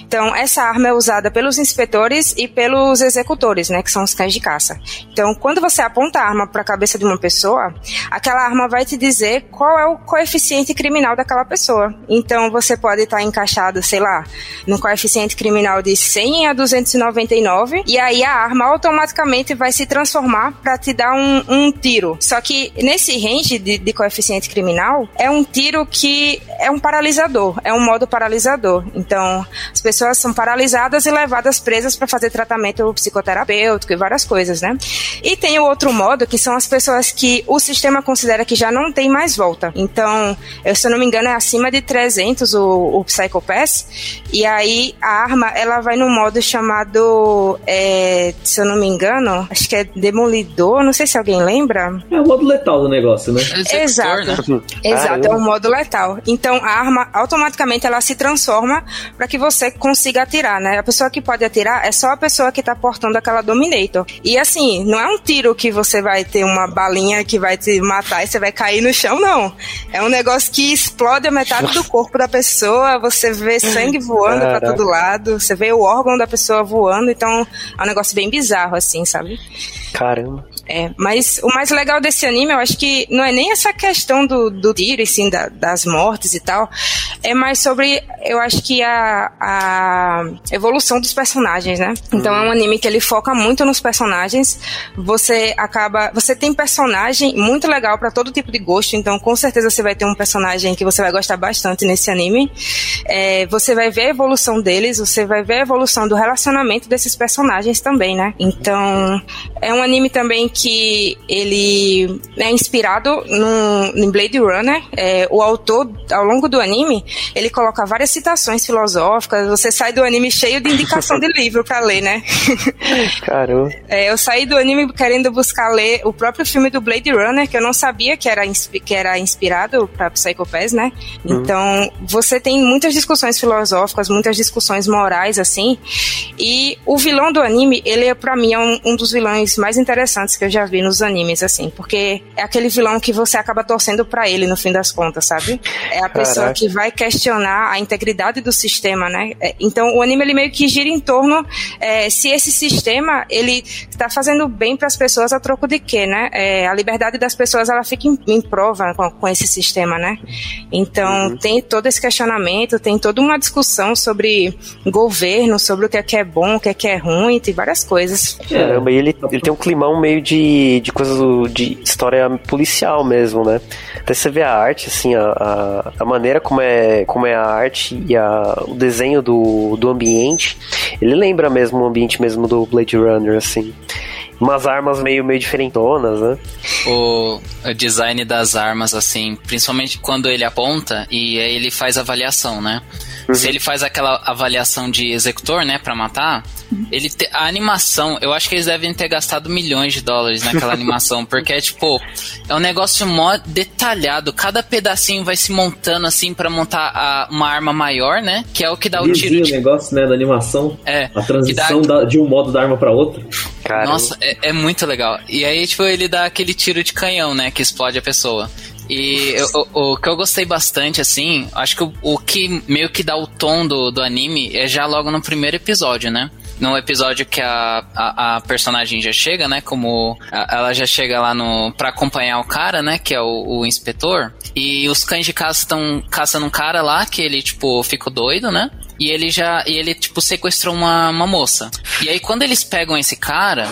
Então essa arma é usada pelos inspetores e pelos executores, né, que são os cães de caça. Então, quando você aponta a arma para a cabeça de uma pessoa, aquela arma vai te dizer qual é o coeficiente criminal daquela pessoa. Então, você pode estar encaixado, sei lá, no coeficiente criminal de 100 a 299, e aí a arma automaticamente vai se transformar para te dar um, um, tiro. Só que nesse range de, de coeficiente criminal, é um tiro que é um paralisador, é um modo paralisador. Então, as pessoas são paralisadas e levadas presas para fazer tratamento psicoterapêutico e várias coisas, né? E tem o outro modo, que são as pessoas que o sistema considera que já não tem mais volta. Então, eu, se eu não me engano, é acima de 300 o, o Psycho Pass. E aí, a arma, ela vai no modo chamado, é, se eu não me engano, acho que é Demolidor, não sei se alguém lembra. É o modo letal do negócio, né? É Exato. Né? Exato, é o modo letal. Então, a arma, automaticamente, ela se transforma para que você consiga atirar, né? A pessoa que pode atirar é só a pessoa que tá portando aquela Dominator. E assim, não é um tiro que você vai ter uma balinha que vai te matar e você vai cair no chão, não. É um negócio que explode a metade do corpo da pessoa, você vê sangue voando para todo lado, você vê o órgão da pessoa voando, então é um negócio bem bizarro, assim, sabe? Caramba. É, mas o mais legal desse anime, eu acho que não é nem essa questão do, do tiro, e sim, da, das mortes e tal, é mais sobre, eu acho que a, a evolução dos personagens, né? Então é um anime que ele foca muito nos personagens, você acaba, você tem personagem muito legal para todo tipo de gosto, então com certeza você vai ter um personagem que você vai gostar bastante nesse anime, é, você vai ver a evolução deles, você vai ver a evolução do relacionamento desses personagens também, né? Então, é um anime também que ele é inspirado no Blade Runner. É, o autor, ao longo do anime, ele coloca várias citações filosóficas. Você sai do anime cheio de indicação de livro para ler, né? Caramba. É, eu saí do anime querendo buscar ler o próprio filme do Blade Runner, que eu não sabia que era, que era inspirado para Psycho Pass, né? Uhum. Então, você tem muitas discussões filosóficas, muitas discussões morais, assim. E o vilão do anime, ele, é para mim, é um, um dos vilões mais interessantes que eu já vi nos animes, assim, porque é aquele vilão que você acaba torcendo para ele no fim das contas, sabe? É a pessoa Caraca. que vai questionar a integridade do sistema, né? É, então o anime ele meio que gira em torno é, se esse sistema ele está fazendo bem para as pessoas a troco de quê, né? É, a liberdade das pessoas ela fica em, em prova com, com, esse sistema, né? Então uhum. tem todo esse questionamento, tem toda uma discussão sobre governo, sobre o que é, que é bom, o que é, que é ruim, tem várias coisas. Caramba, e ele, ele tem um climão meio de, de coisa de história policial mesmo, né? Até você vê a arte, assim, a, a, a maneira como é, como é a arte e a, o desenho do, do ambiente, ele lembra mesmo o ambiente mesmo do Blade Runner, assim umas armas meio, meio diferentonas, né? O, design das armas, assim, principalmente quando ele aponta e aí ele faz avaliação, né? Uhum. Se ele faz aquela avaliação de executor, né, para matar, ele te, a animação, eu acho que eles devem ter gastado milhões de dólares naquela animação, porque é tipo, é um negócio mó detalhado, cada pedacinho vai se montando assim para montar a, uma arma maior, né? Que é o que dá o tiro. De... o negócio, né, da animação. É. A transição dá... de um modo da arma para outro. Caramba. Nossa, é, é muito legal. E aí, tipo, ele dá aquele tiro de canhão, né, que explode a pessoa. E eu, o, o, que eu gostei bastante, assim, acho que o, o, que meio que dá o tom do, do anime é já logo no primeiro episódio, né? no episódio que a, a, a, personagem já chega, né? Como a, ela já chega lá no para acompanhar o cara, né? Que é o, o inspetor. E os cães de caça estão caçando um cara lá que ele, tipo, ficou doido, né? E ele já. E ele, tipo, sequestrou uma, uma moça. E aí, quando eles pegam esse cara,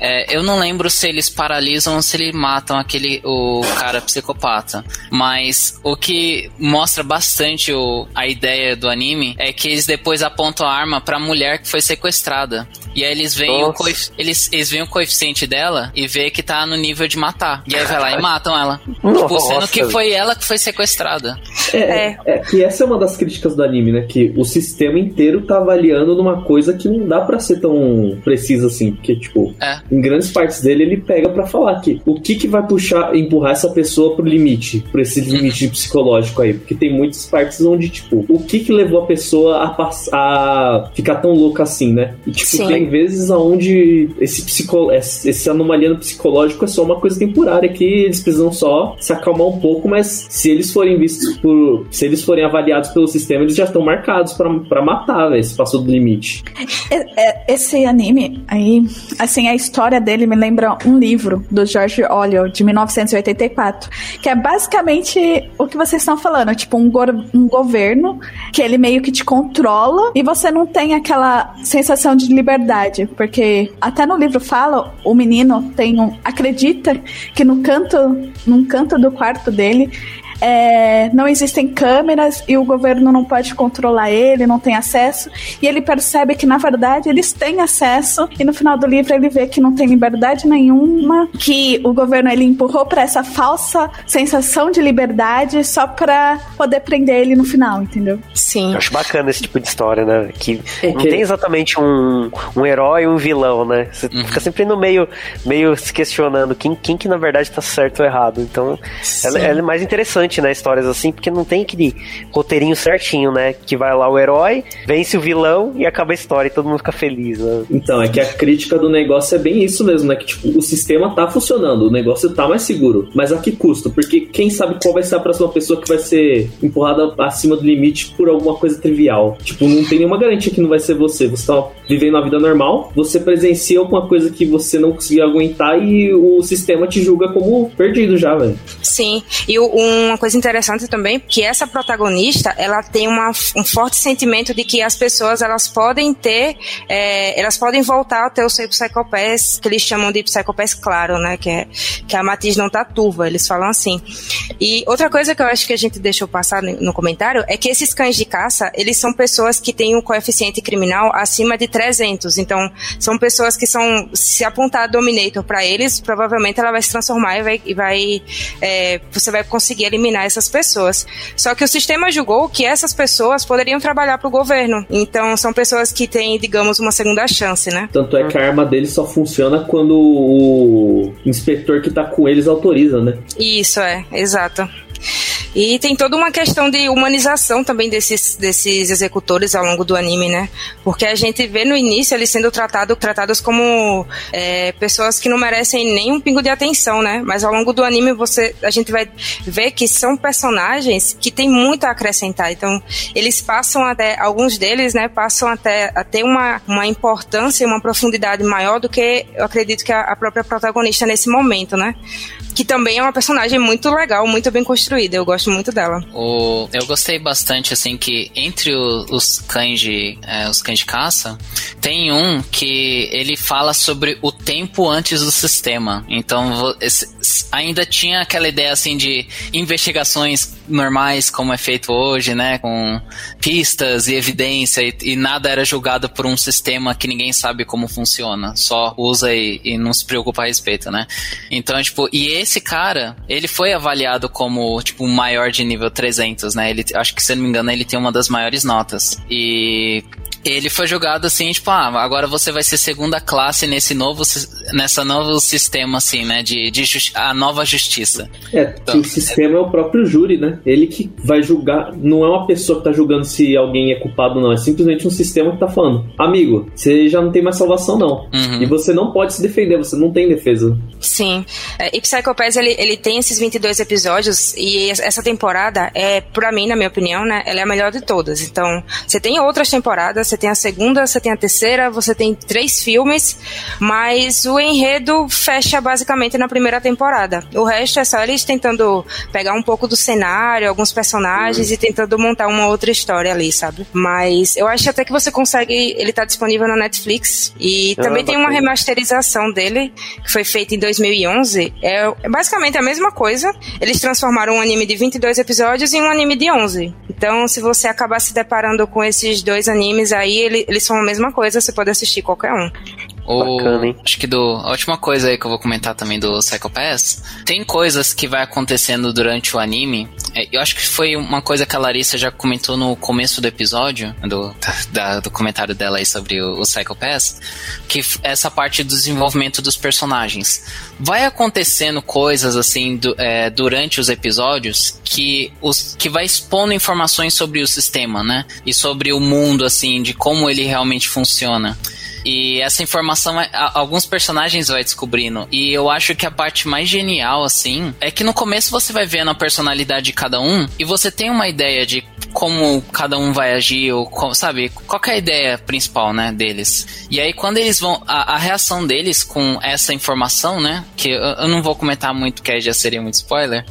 é, eu não lembro se eles paralisam ou se eles matam aquele. o cara psicopata. Mas o que mostra bastante o, a ideia do anime é que eles depois apontam a arma pra mulher que foi sequestrada. E aí eles veem, o, eles, eles veem o coeficiente dela e vê que tá no nível de matar. E aí vai lá e matam ela. Nossa. Tipo, sendo que foi ela que foi sequestrada. É, é, é, que essa é uma das críticas do anime, né? Que os sistema inteiro tá avaliando numa coisa que não dá para ser tão precisa assim, porque tipo, é. em grandes partes dele ele pega para falar que o que que vai puxar, empurrar essa pessoa pro limite, por esse limite psicológico aí, porque tem muitas partes onde tipo, o que que levou a pessoa a, a ficar tão louca assim, né? E tipo, Sim. tem vezes aonde esse psico, esse anomalia psicológico é só uma coisa temporária que eles precisam só se acalmar um pouco, mas se eles forem vistos por, se eles forem avaliados pelo sistema, eles já estão marcados para matar, velho, se passou do limite. Esse anime aí, assim, a história dele me lembra um livro do George Orwell, de 1984, que é basicamente o que vocês estão falando, tipo um, go um governo que ele meio que te controla e você não tem aquela sensação de liberdade, porque até no livro fala, o menino tem um, acredita que no canto, num canto do quarto dele é, não existem câmeras e o governo não pode controlar ele, não tem acesso. E ele percebe que, na verdade, eles têm acesso. E no final do livro ele vê que não tem liberdade nenhuma, que o governo ele empurrou para essa falsa sensação de liberdade só para poder prender ele no final, entendeu? Sim. Eu acho bacana esse tipo de história, né? Que é não tem exatamente um, um herói e um vilão, né? Você uhum. fica sempre no meio, meio se questionando quem, quem que na verdade tá certo ou errado. Então, ela, ela é mais interessante interessante, né? Histórias assim, porque não tem aquele roteirinho certinho, né? Que vai lá o herói, vence o vilão e acaba a história e todo mundo fica feliz, né? Então, é que a crítica do negócio é bem isso mesmo, né? Que tipo, o sistema tá funcionando, o negócio tá mais seguro. Mas a que custo? Porque quem sabe qual vai ser a próxima pessoa que vai ser empurrada acima do limite por alguma coisa trivial. Tipo, não tem nenhuma garantia que não vai ser você. Você tá vivendo a vida normal, você presencia alguma coisa que você não conseguia aguentar e o sistema te julga como perdido já, velho. Sim. E uma coisa interessante também que essa protagonista ela tem uma, um forte sentimento de que as pessoas elas podem ter é, elas podem voltar a ter o seu psicopés que eles chamam de psicopés claro né? Que é que a matiz não tá turva eles falam assim. E outra coisa que eu acho que a gente deixou passar no comentário é que esses cães de caça eles são pessoas que têm um coeficiente criminal acima de 300 então são pessoas que são se apontar Dominator para eles provavelmente ela vai se transformar e vai, e vai é, você vai conseguir eliminar eliminar essas pessoas. Só que o sistema julgou que essas pessoas poderiam trabalhar para o governo. Então, são pessoas que têm, digamos, uma segunda chance, né? Tanto é que a arma deles só funciona quando o inspetor que tá com eles autoriza, né? Isso, é, exato. E tem toda uma questão de humanização também desses, desses executores ao longo do anime, né? Porque a gente vê no início eles sendo tratado, tratados como é, pessoas que não merecem nem um pingo de atenção, né? Mas ao longo do anime você, a gente vai ver que são personagens que têm muito a acrescentar. Então, eles passam até, alguns deles, né, passam até a ter uma, uma importância e uma profundidade maior do que eu acredito que a, a própria protagonista nesse momento, né? Que também é uma personagem muito legal, muito bem construída. Eu gosto muito dela. O, eu gostei bastante, assim, que entre o, os cães de, é, os cães de caça, tem um que ele fala sobre o tempo antes do sistema. Então, ainda tinha aquela ideia, assim, de investigações normais, como é feito hoje, né? Com pistas e evidência, e, e nada era julgado por um sistema que ninguém sabe como funciona. Só usa e, e não se preocupa a respeito, né? Então, tipo, e esse cara, ele foi avaliado como, tipo, maior de nível 300, né? Ele, acho que, se não me engano, ele tem uma das maiores notas. E ele foi jogado assim, tipo, ah, agora você vai ser segunda classe nesse novo, nessa novo sistema, assim, né, de, de a nova justiça. É, então, o sistema é... é... o próprio júri, né? Ele que vai julgar, não é uma pessoa que tá julgando se alguém é culpado não, é simplesmente um sistema que tá falando, amigo, você já não tem mais salvação não. Uhum. E você não pode se defender, você não tem defesa. Sim. É, e Psycho Pass, ele, ele tem esses 22 episódios e essa temporada é, pra mim, na minha opinião, né, ela é a melhor de todas. Então, você tem outras temporadas, você tem a segunda, você tem a terceira, você tem três filmes, mas o enredo fecha basicamente na primeira temporada. O resto é só eles tentando pegar um pouco do cenário, alguns personagens uhum. e tentando montar uma outra história ali, sabe? Mas eu acho até que você consegue. Ele tá disponível na Netflix e ah, também tem uma remasterização dele que foi feita em 2011. É, é basicamente a mesma coisa. Eles transformaram um anime de 22 episódios em um anime de 11. Então, se você acabar se deparando com esses dois animes aí, ele, eles são a mesma coisa, você pode assistir qualquer um. Bacana, hein? Acho que do, a última coisa aí que eu vou comentar também do Psycho Pass, tem coisas que vai acontecendo durante o anime. É, eu acho que foi uma coisa que a Larissa já comentou no começo do episódio, do, da, do comentário dela aí sobre o, o Psycho Pass, que essa parte do desenvolvimento dos personagens. Vai acontecendo coisas assim do, é, durante os episódios que, os, que vai expondo informações sobre o sistema, né? E sobre o mundo, assim, de como ele realmente funciona. E essa informação, é, alguns personagens vai descobrindo. E eu acho que a parte mais genial, assim, é que no começo você vai vendo a personalidade de cada um e você tem uma ideia de como cada um vai agir, ou como, sabe, qual é a ideia principal, né, deles. E aí quando eles vão, a, a reação deles com essa informação, né, que eu, eu, não vou comentar muito, que aí já seria muito spoiler,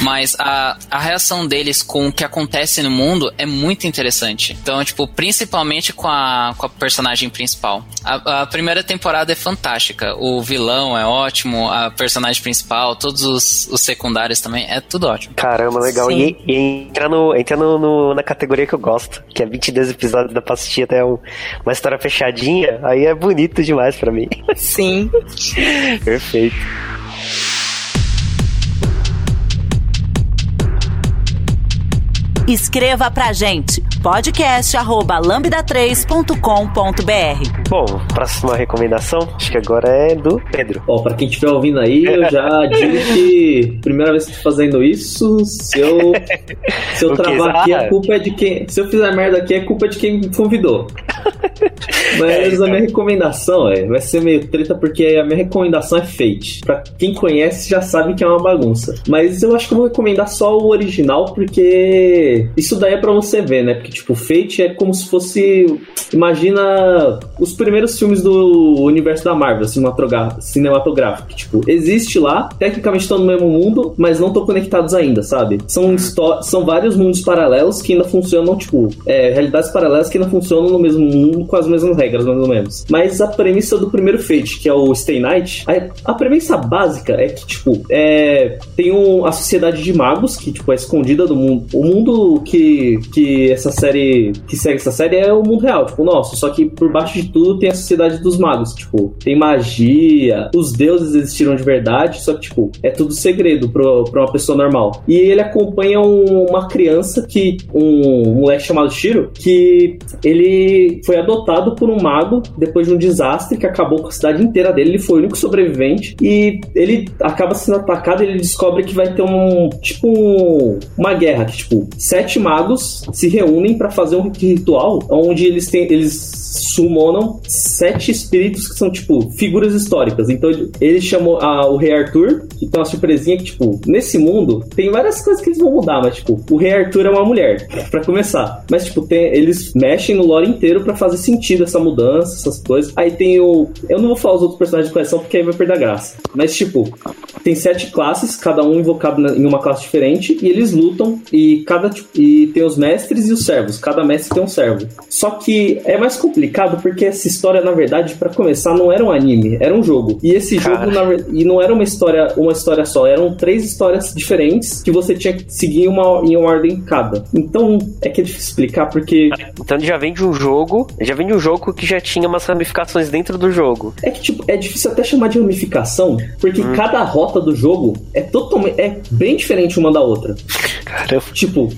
mas a, a reação deles com o que acontece no mundo é muito interessante. Então, tipo, principalmente com a, com a personagem principal. A, a primeira temporada é fantástica, o vilão é ótimo, a personagem principal, todos os, os secundários também, é tudo ótimo. Caramba, legal. E, e entra, no, entra no, no na categoria que eu gosto, que é 22 episódios da pastinha até um, uma história fechadinha, aí é bonito demais para mim. Sim. Perfeito. Escreva pra gente podcast@lambda3.com.br. Bom, próxima recomendação, acho que agora é do Pedro. Ó, para quem estiver ouvindo aí, eu já digo que primeira vez que tô fazendo isso, se eu se eu travar aqui, a culpa é de quem, se eu fizer merda aqui, a culpa é de quem me convidou. Mas a minha recomendação é, vai ser meio treta porque a minha recomendação é Fate. Pra quem conhece já sabe que é uma bagunça. Mas eu acho que eu vou recomendar só o original porque isso daí é pra você ver, né? Porque, tipo, Fate é como se fosse. Imagina os primeiros filmes do universo da Marvel, cinematográfico. Que, tipo, existe lá, tecnicamente estão no mesmo mundo, mas não estão conectados ainda, sabe? São, são vários mundos paralelos que ainda funcionam, tipo, é, realidades paralelas que ainda funcionam no mesmo mundo com as mesmas regras, mais ou menos. Mas a premissa do primeiro Fate, que é o Stay Night, a, a premissa básica é que, tipo, é, tem um, a sociedade de magos, que, tipo, é escondida do mundo. O mundo que, que essa série. que segue essa série é o mundo real, tipo, nosso. Só que por baixo de tudo tem a sociedade dos magos. Tipo, tem magia, os deuses existiram de verdade, só que, tipo, é tudo segredo pro, pra uma pessoa normal. E ele acompanha um, uma criança que. um moleque chamado Shiro, que ele foi adotado por um mago depois de um desastre que acabou com a cidade inteira dele. Ele foi o único sobrevivente e ele acaba sendo atacado. E ele descobre que vai ter um tipo uma guerra que tipo sete magos se reúnem para fazer um ritual onde eles têm eles summonam sete espíritos que são, tipo, figuras históricas. Então ele chamou a, o Rei Arthur, que tem uma surpresinha que, tipo, nesse mundo tem várias coisas que eles vão mudar, mas, tipo, o Rei Arthur é uma mulher, para começar. Mas, tipo, tem, eles mexem no lore inteiro para fazer sentido essa mudança, essas coisas. Aí tem o. Eu não vou falar os outros personagens de coleção porque aí vai perder a graça. Mas, tipo, tem sete classes, cada um invocado na, em uma classe diferente, e eles lutam, e cada. Tipo, e tem os mestres e os servos. Cada mestre tem um servo. Só que é mais complicado porque essa história, na verdade, para começar, não era um anime, era um jogo. E esse Cara. jogo, na, e não era uma história, uma história só, eram três histórias diferentes que você tinha que seguir uma, em uma ordem cada. Então, é que é difícil explicar porque. Então já vem de um jogo, já vem de um jogo que já tinha umas ramificações dentro do jogo. É que, tipo, é difícil até chamar de ramificação, porque hum. cada rota do jogo é totalmente. é bem diferente uma da outra. Caramba. Tipo,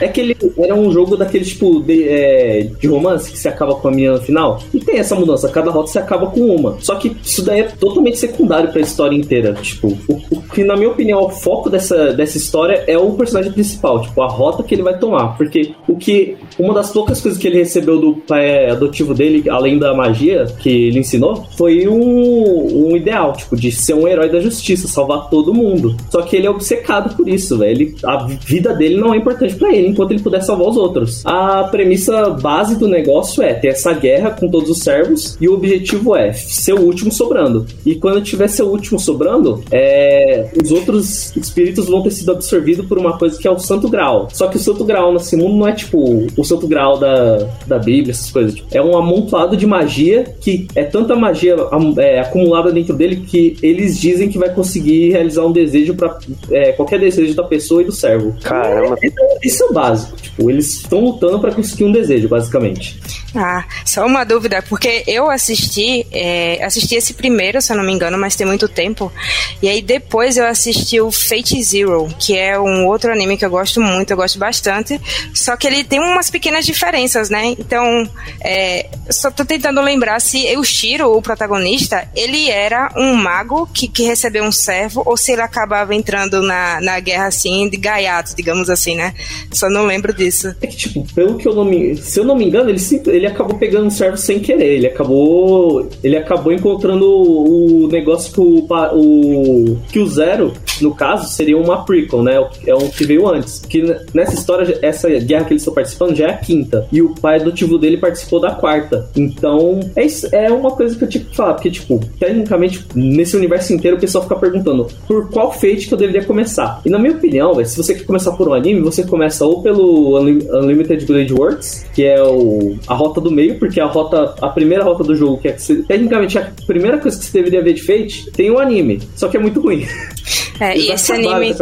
é que ele era um jogo daquele tipo de, é, de romance que se acaba com a menina no final. E tem essa mudança, cada rota se acaba com uma. Só que isso daí é totalmente secundário pra história inteira. Tipo, o, o que, na minha opinião, o foco dessa, dessa história é o personagem principal, tipo, a rota que ele vai tomar. Porque o que. Uma das poucas coisas que ele recebeu do pai adotivo dele, além da magia que ele ensinou, foi um, um ideal, tipo, de ser um herói da justiça, salvar todo mundo. Só que ele é obcecado por isso, velho. A vida dele não é importante para ele enquanto ele puder salvar os outros. A premissa base do negócio é ter essa guerra com todos os servos e o objetivo é ser o último sobrando. E quando tiver ser o último sobrando, é, os outros espíritos vão ter sido absorvidos por uma coisa que é o Santo Graal. Só que o Santo Graal nesse mundo não é tipo o Santo Graal da, da Bíblia, essas coisas. Tipo, é um amontoado de magia que é tanta magia é, acumulada dentro dele que eles dizem que vai conseguir realizar um desejo para é, qualquer desejo da pessoa e do servo. Caramba. É, isso é o básico. Tipo, eles estão lutando para conseguir um desejo, basicamente. Ah, só uma dúvida, porque eu assisti, é, assisti esse primeiro, se eu não me engano, mas tem muito tempo. E aí depois eu assisti o Fate Zero, que é um outro anime que eu gosto muito, eu gosto bastante. Só que ele tem umas pequenas diferenças, né? Então, é, só tô tentando lembrar se o Shiro, o protagonista, ele era um mago que, que recebeu um servo, ou se ele acabava entrando na, na guerra assim, de gaiato, digamos assim, né? Só não lembro disso. É que, tipo, pelo que eu não me. Se eu não me engano, ele, ele acabou pegando um servo sem querer. Ele acabou. Ele acabou encontrando o negócio que o. o que o Zero, no caso, seria uma prequel, né? É o que veio antes. Que nessa história, essa guerra que eles estão participando já é a quinta. E o pai adotivo dele participou da quarta. Então, é, é uma coisa que eu tinha que falar. Porque, tipo, tecnicamente, nesse universo inteiro, o pessoal fica perguntando por qual fate que eu deveria começar. E na minha opinião, véio, se você quer começar por um anime, você começa ou pelo Unlimited Blade Works, que é o, a rota do meio, porque a rota, a primeira rota do jogo, que é que você, tecnicamente a primeira coisa que você deveria ver de Fate, tem um anime, só que é muito ruim. É, e esse anime,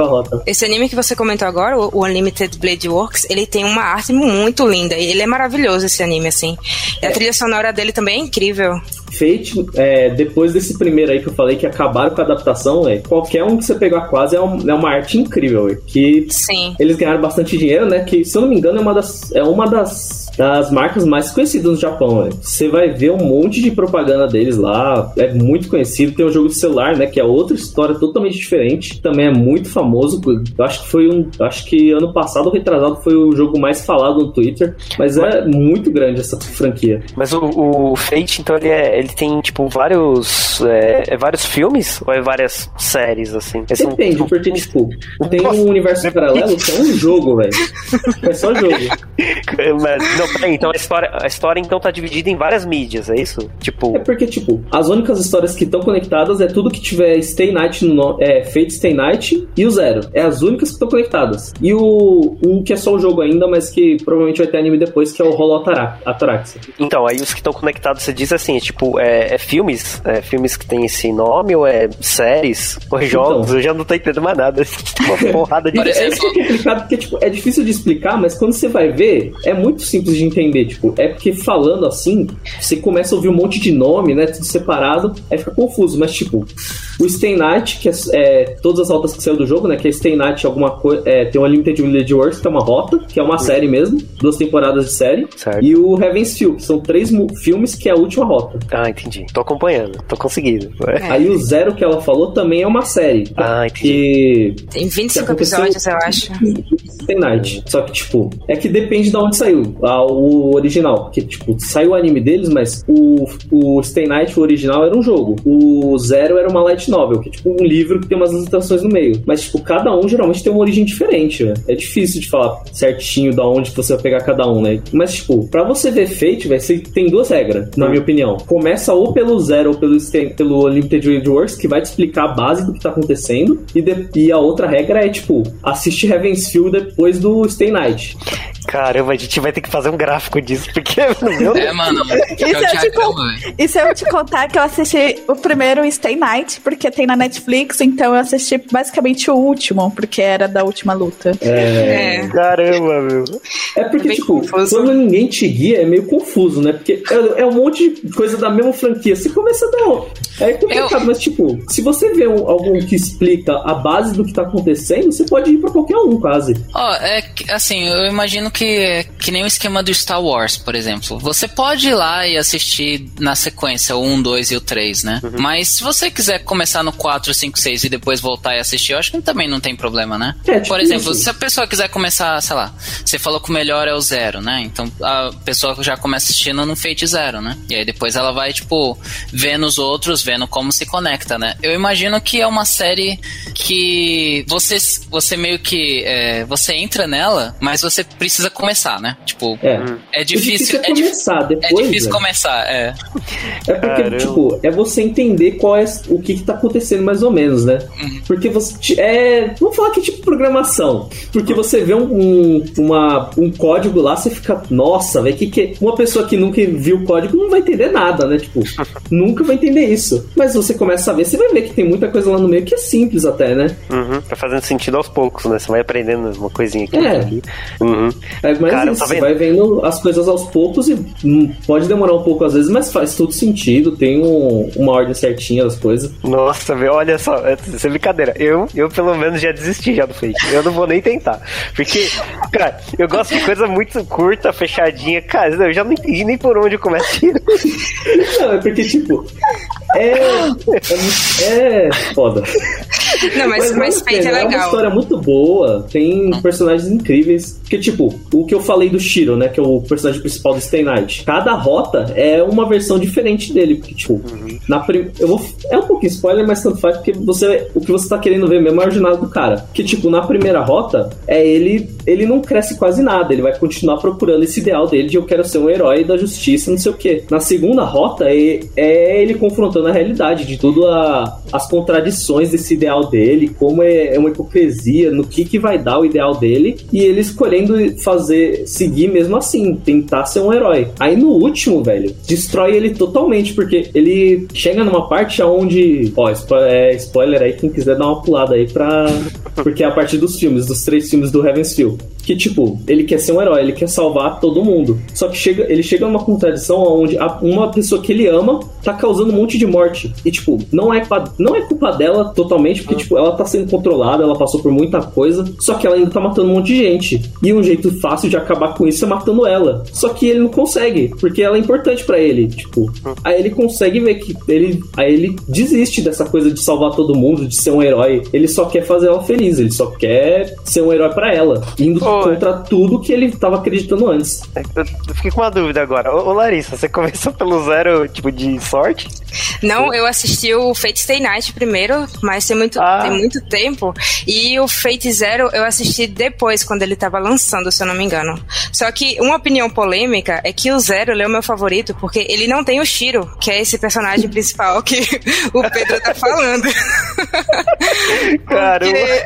esse anime que você comentou agora, o Unlimited Blade Works, ele tem uma arte muito linda. Ele é maravilhoso esse anime, assim. E a é. trilha sonora dele também é incrível. Fate, é, depois desse primeiro aí que eu falei que acabaram com a adaptação, é, qualquer um que você pegar quase é, um, é uma arte incrível. É, que Sim. eles ganharam bastante dinheiro, né? Que, se eu não me engano, é uma das, é uma das das marcas mais conhecidas no Japão. Né? Você vai ver um monte de propaganda deles lá, é muito conhecido. Tem um jogo de celular, né, que é outra história totalmente diferente, também é muito famoso. Eu acho que foi um, acho que ano passado ou retrasado foi o jogo mais falado no Twitter, mas é muito grande essa franquia. Mas o, o Fate, então ele, é, ele tem tipo vários é, é vários filmes ou é várias séries assim? É Depende, são... porque tipo tem um universo paralelo que é um jogo, velho. É só jogo. Mas, não, peraí, então a história, a história então tá dividida em várias mídias, é isso? Tipo. É porque, tipo, as únicas histórias que estão conectadas é tudo que tiver Stay Night no. É, Fate Stay Night e o Zero. É as únicas que estão conectadas. E o um que é só o jogo ainda, mas que provavelmente vai ter anime depois, que é o Holo Ataraxia. Então, aí os que estão conectados, você diz assim, é, tipo, é, é filmes? É filmes que tem esse nome ou é séries? Ou é jogos? Então, eu já não tô entendendo mais nada. Uma porrada de. é, é complicado porque, tipo, é difícil de explicar, mas quando você vai ver, é muito simples simples de entender. Tipo, é porque falando assim, você começa a ouvir um monte de nome, né? Tudo separado, aí fica confuso. Mas, tipo, O Stay Night, que é, é, todas as rotas que saiu do jogo, né? Que é Stay Night, alguma coisa. É, tem o Unlimited Village Works, que é uma rota, que é uma série mesmo, duas temporadas de série. Certo. E o Heaven's Feel, que são três filmes, que é a última rota. Ah, entendi. Tô acompanhando, tô conseguindo. É. Aí o Zero que ela falou também é uma série. Ah, entendi. Que Tem 25 Que episódios, eu acho. Stay Night. Só que, tipo, é que depende de onde saiu ah, o original. Porque, tipo, saiu o anime deles, mas o, o Stay Night, o original, era um jogo. O Zero era uma light novel, que é tipo um livro que tem umas ilustrações no meio. Mas, tipo, cada um geralmente tem uma origem diferente, né? É difícil de falar certinho da onde você vai pegar cada um, né? Mas, tipo, pra você ver Fate, vai ser, tem duas regras, na minha opinião. Começa ou pelo Zero ou pelo, pelo Unlimited World Wars, que vai te explicar a base do que tá acontecendo. E, de- e a outra regra é, tipo, assiste Heaven's Feel depois do Stay Night. Caramba, a gente vai ter que fazer um gráfico disso, porque meu É, mano. Isso é o eu, te con- velho. e se eu te contar que eu assisti o primeiro Stay Night, porque tem na Netflix, então eu assisti basicamente o último, porque era da última luta. É. Caramba, meu. É porque, Bem tipo, confuso. quando ninguém te guia, é meio confuso, né? Porque é, é um monte de coisa da mesma franquia. Você começa a dar. É complicado, Eu- mas, tipo, se você vê um- algum que explica a base do que tá acontecendo, você pode ir pra qualquer um, quase. Ó, é que, assim, eu imagino que é que nem o esquema do Star Wars, por exemplo. Você pode ir lá e assistir na sequência o 1, 2 e o 3, né? Mas se você quiser começar no 4, 5, 6 e depois voltar e assistir, eu acho que também não tem problema, né? É, tipo por exemplo, isso. se a pessoa quiser começar, sei lá, você falou que o melhor é o zero, né? Então a pessoa já começa assistindo no Fate Zero, né? E aí depois ela vai, tipo, vendo os outros, vendo como se conecta, né? Eu imagino que é uma série que você, você meio que. é, você entra nela, mas você precisa começar, né? Tipo, É. é difícil. é É, dif- começar, é depois. difícil velho. começar, é. É porque, Caramba. tipo, é você entender qual é o que, que tá acontecendo mais ou menos, né? Porque você. É. Vamos falar que é tipo programação. Porque você vê um, um, uma, um código lá, você fica. Nossa, velho, que que. é-" Uma pessoa que nunca viu o código não vai entender nada, né? Tipo, nunca vai entender isso. Mas você começa a ver, você vai ver que tem muita coisa lá no meio que é simples até, né? Uhum, tá fazendo sentido aos poucos, né? Você vai aprendendo uma coisinha aqui. É. ali. Uhum. É, mas Cara, isso, tá você vendo? vai vendo as coisas aos poucos e hum, pode demorar um pouco às vezes, mas faz todo sentido, tem um- uma ordem certinha das coisas. Nossa, meu, olha só, é- sem brincadeira. Eu, eu pelo menos já desisti já do Fate. Eu não vou nem tentar. Porque, cara, eu gosto de coisa muito curta, fechadinha. Cara, eu já não entendi nem por onde começa. Não, é porque, tipo, é. É, é foda. Não, mas, vale mas a Fate pena, é uma legal. história muito boa, tem personagens incríveis. Porque, tipo, o que eu falei do Shiro, né? Que é o personagem principal do Stay Night. Cada rota é uma versão diferente dele. Porque, tipo, na prim... eu vou. É um pouquinho spoiler, mas tanto faz, porque você, o que você tá querendo ver mesmo é a jornada do cara. Que, tipo, na primeira rota, é ele. Ele não cresce quase nada. Ele vai continuar procurando esse ideal dele de eu quero ser um herói da justiça, não sei o quê. Na segunda rota, é, é ele confrontando a realidade de tudo a, as contradições desse ideal dele, como é, é uma hipocrisia, no que, que vai dar o ideal dele, e ele escolhendo fazer, seguir mesmo assim, tentar ser um herói. Aí no último, velho, destrói ele totalmente, porque ele chega numa parte onde. Ó, é, spoiler aí, quem quiser dar uma pulada aí pra. Porque é a partir dos filmes, dos três filmes do Heaven's Feel. Que, tipo, ele quer ser um herói, ele quer salvar todo mundo. Só que chega, ele chega numa contradição onde uma pessoa que ele ama tá causando um monte de morte. E, tipo, não é, não é culpa dela totalmente, porque, tipo, ela tá sendo controlada, ela passou por muita coisa. Só que ela ainda tá matando um monte de gente. E um jeito fácil de acabar com isso é matando ela. Só que ele não consegue, porque ela é importante pra ele. Tipo, aí ele consegue ver que ele. Aí ele desiste dessa coisa de salvar todo mundo, de ser um herói. Ele só quer fazer ela feliz, ele só quer ser um herói pra ela. Indo Pô. contra tudo que ele tava acreditando antes. Eu fiquei com uma dúvida agora. Ô, ô, Larissa, você começou pelo zero, tipo, de sorte? Não, eu assisti o Fate Stay Night primeiro, mas tem muito, Ah. tem muito tempo. E o Fate Zero eu assisti depois, quando ele tava lançando, se eu não me engano. Só que uma opinião polêmica é que o Zero ele é o meu favorito, porque ele não tem o Shiro, que é esse personagem principal que o Pedro tá falando. Caramba. Porque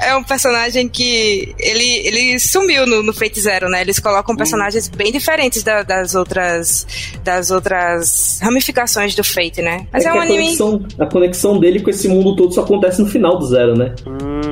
é um personagem que ele, ele sumiu no, no Fate Zero, né? Eles colocam personagens bem diferentes da- das outras das outras ramificações do Fate, né? Mas é, que um a, anime conexão, a conexão dele com esse mundo todo só acontece no final do zero, né?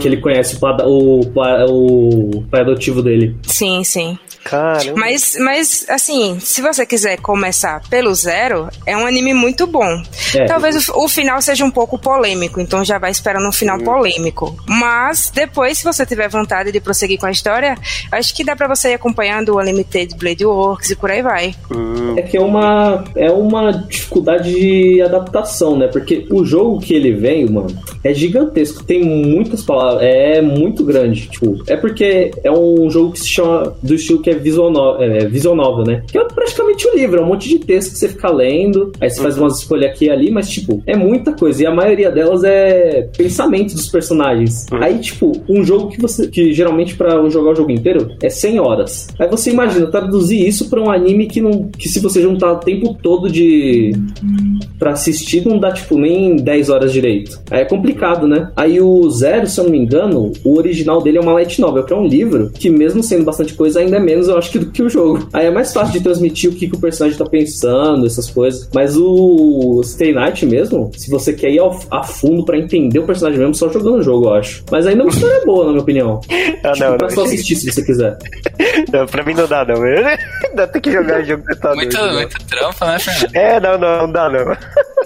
Que ele conhece o, o, o pai adotivo dele. Sim, sim. Caramba. Mas, mas, assim, se você quiser começar pelo zero, é um anime muito bom. É. Talvez o, o final seja um pouco polêmico, então já vai esperando um final polêmico. Mas depois, se você tiver vontade de prosseguir com a história, acho que dá pra você ir acompanhando o Unlimited Blade Works e por aí vai. Hum, É que é uma, é uma dificuldade de adaptação, né? Porque o jogo que ele veio, mano, é gigantesco. Tem muitas palavras. É muito grande. Tipo, é porque é um jogo que se chama do estilo que é visual, no, é, visual novel, né? Que é praticamente um livro, é um monte de texto que você fica lendo. Aí você faz umas escolhas aqui e ali, mas, tipo, é muita coisa. E a maioria delas é pensamento dos personagens. Aí, tipo, um jogo que você. que geralmente pra jogar o jogo inteiro é 100 horas. Aí você imagina, traduzir isso pra um anime que não. que se você juntar o tempo todo de. pra assistir, não dá, tipo, nem 10 horas direito. Aí é complicado, né? Aí o Zero, se eu não me engano, o original dele é uma light novel, que é um livro que, mesmo sendo bastante coisa, ainda é menos, eu acho, que do que o jogo. Aí é mais fácil de transmitir o que, que o personagem tá pensando, essas coisas. Mas o Stay Night mesmo, se você quer ir ao, a fundo pra entender o personagem mesmo, só jogando o jogo, eu acho. Mas ainda é uma história boa, na minha opinião. Ah, tipo, não, pra não. só assistir se você quiser. não, pra mim não dá, não. Dá tem que jogar jogo que tá Muito, doido, não. muito trampo, né, Fernando? É, não, não, não dá, não.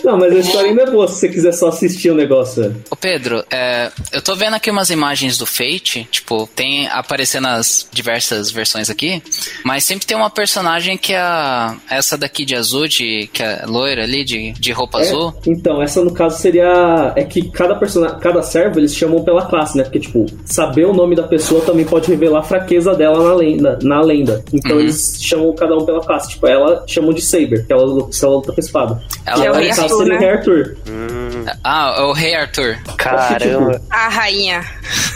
Não, mas a história ainda é boa se você quiser só assistir o negócio. Ô Pedro, é, eu tô vendo aqui umas imagens do Fate, tipo, tem aparecendo as diversas versões aqui, mas sempre tem uma personagem que é a, essa daqui de azul, de, que é loira ali, de, de roupa azul. É, então, essa no caso seria. É que cada personagem, cada servo eles chamam pela classe, né? Porque, tipo, saber o nome da pessoa também pode revelar a fraqueza dela na lenda. Na lenda. Então Uhum. eles chamam cada um pela classe. Tipo, ela chamam de Saber, que ela, luta- que ela luta com a espada. Ela e ela, é o no Rei caso, Arthur, seria o né? Rei Arthur. Ah, é o Rei Arthur. Caramba. A rainha.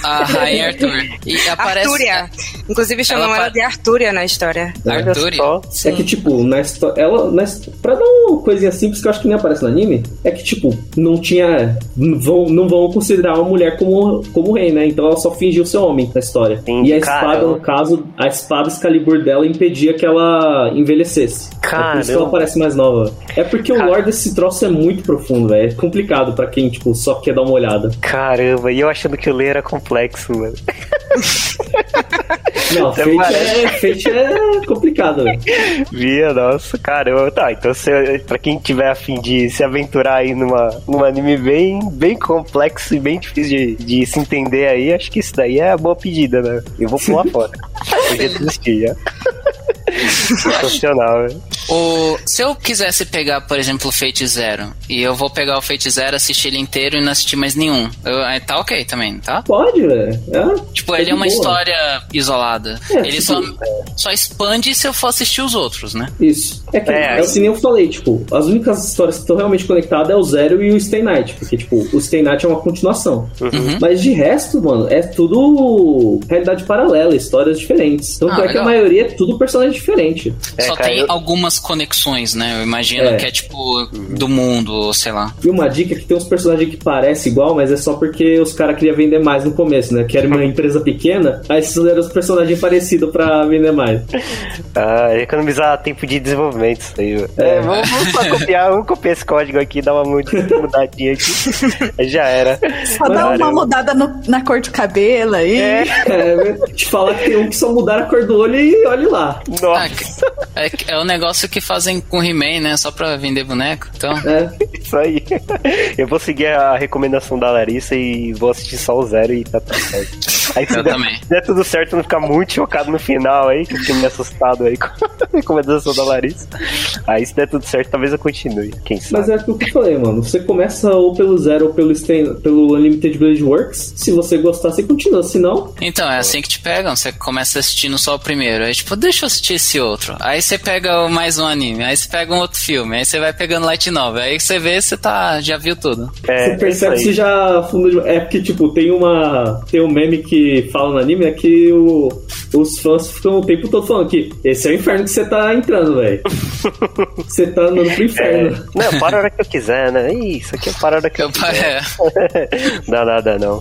A Rainha Arthur. E aparece. Artúria. Inclusive chamam Ela ela, de Artúria na história. Arthur. só. É que, tipo, na história. Ela. Na, his- pra dar uma coisinha simples que eu acho que nem aparece no anime, é que, tipo, não tinha. Não vão, não vão considerar uma mulher como, como rei, né? Então ela só fingiu ser homem na história. Entendi, e a espada, caramba. no caso, a espada Excalibur dela impedia que ela envelhecesse. É por isso que ela parece mais nova. É porque o Cara. lore desse troço é muito profundo, velho. É complicado pra quem, tipo, só quer dar uma olhada. Caramba, e eu achando que o ler era complexo, mano. Não, Até Fate é, Fate é complicado, velho. Via, nossa, caramba. Tá, então se, pra quem tiver afim de se aventurar aí numa, num anime bem, bem complexo e bem difícil de, de se entender aí, acho que isso daí é a boa pedida, né? Eu vou pular fora. Eu já desisti, já. Sensacional, velho. O, se eu quisesse pegar, por exemplo, o Fate Zero, e eu vou pegar o Fate Zero, assistir ele inteiro e não assistir mais nenhum, eu- aí tá ok também, tá? Pode, velho. É, Tipo, é ele de é uma boa. história isolada. É, ele tipo, só, só expande se eu for assistir os outros, né? Isso. É que, É, é, o que nem eu falei, tipo, as únicas histórias que estão realmente conectadas é o Zero e o Stay Night, porque, tipo, o Stay Night é uma continuação. Uhum. Mas de resto, mano, é tudo realidade paralela, histórias diferentes. Tanto Ah, é que a maioria é tudo personagem diferente. É, só cara, tem eu- algumas conexões, né? Eu imagino É. que é tipo do mundo, sei lá. E uma dica é que tem uns personagens que parecem igual, mas é só porque os caras queriam vender mais no começo, né? Que era uma empresa pequena, aí esses eram os personagens parecidos pra vender mais. Ah, economizar tempo de desenvolvimento isso aí, velho. É. É, vamos, vamos só copiar, vamos copiar esse código aqui, dar uma mud- mudadinha aqui. Já era. Só dá uma mudada no- na cor de cabelo aí. É, É, te falar que tem um que só mudaram a cor do olho e olhe lá. Nossa, é, é o negócio que fazem com He-Man, né? Só pra vender boneco. Então, É. isso aí. Eu vou seguir a recomendação da Larissa e vou assistir só o zero e tá tudo certo. Aí se Eu der, também. se der tudo certo, não ficar muito chocado no final aí, que eu fiquei meio assustado aí com a recomendação da Larissa. Aí se der tudo certo, talvez eu continue. Quem sabe? Mas é aquilo que eu falei, mano. Você começa ou pelo Zero ou pelo, Stain- pelo Unlimited Blade Works. Se você gostar, você continua. Se não, então, é assim que te pegam. Você começa assistindo só o primeiro. Aí, tipo, deixa eu assistir esse outro. Aí você pega mais um anime. Aí você pega um outro filme. Aí você vai pegando light novel. Aí você vê, você tá, já viu tudo. É, você percebe é se aí. já afunda de... É porque, tipo, tem uma. Tem um meme que fala no anime, é que o... os fãs ficam o tempo todo falando que esse é o inferno que você tá entrando, velho. você tá andando pro É, inferno. não, para a hora que eu quiser, né? Ih, Isso aqui é para a hora que eu Eu, quiser. é, Dá nada, não.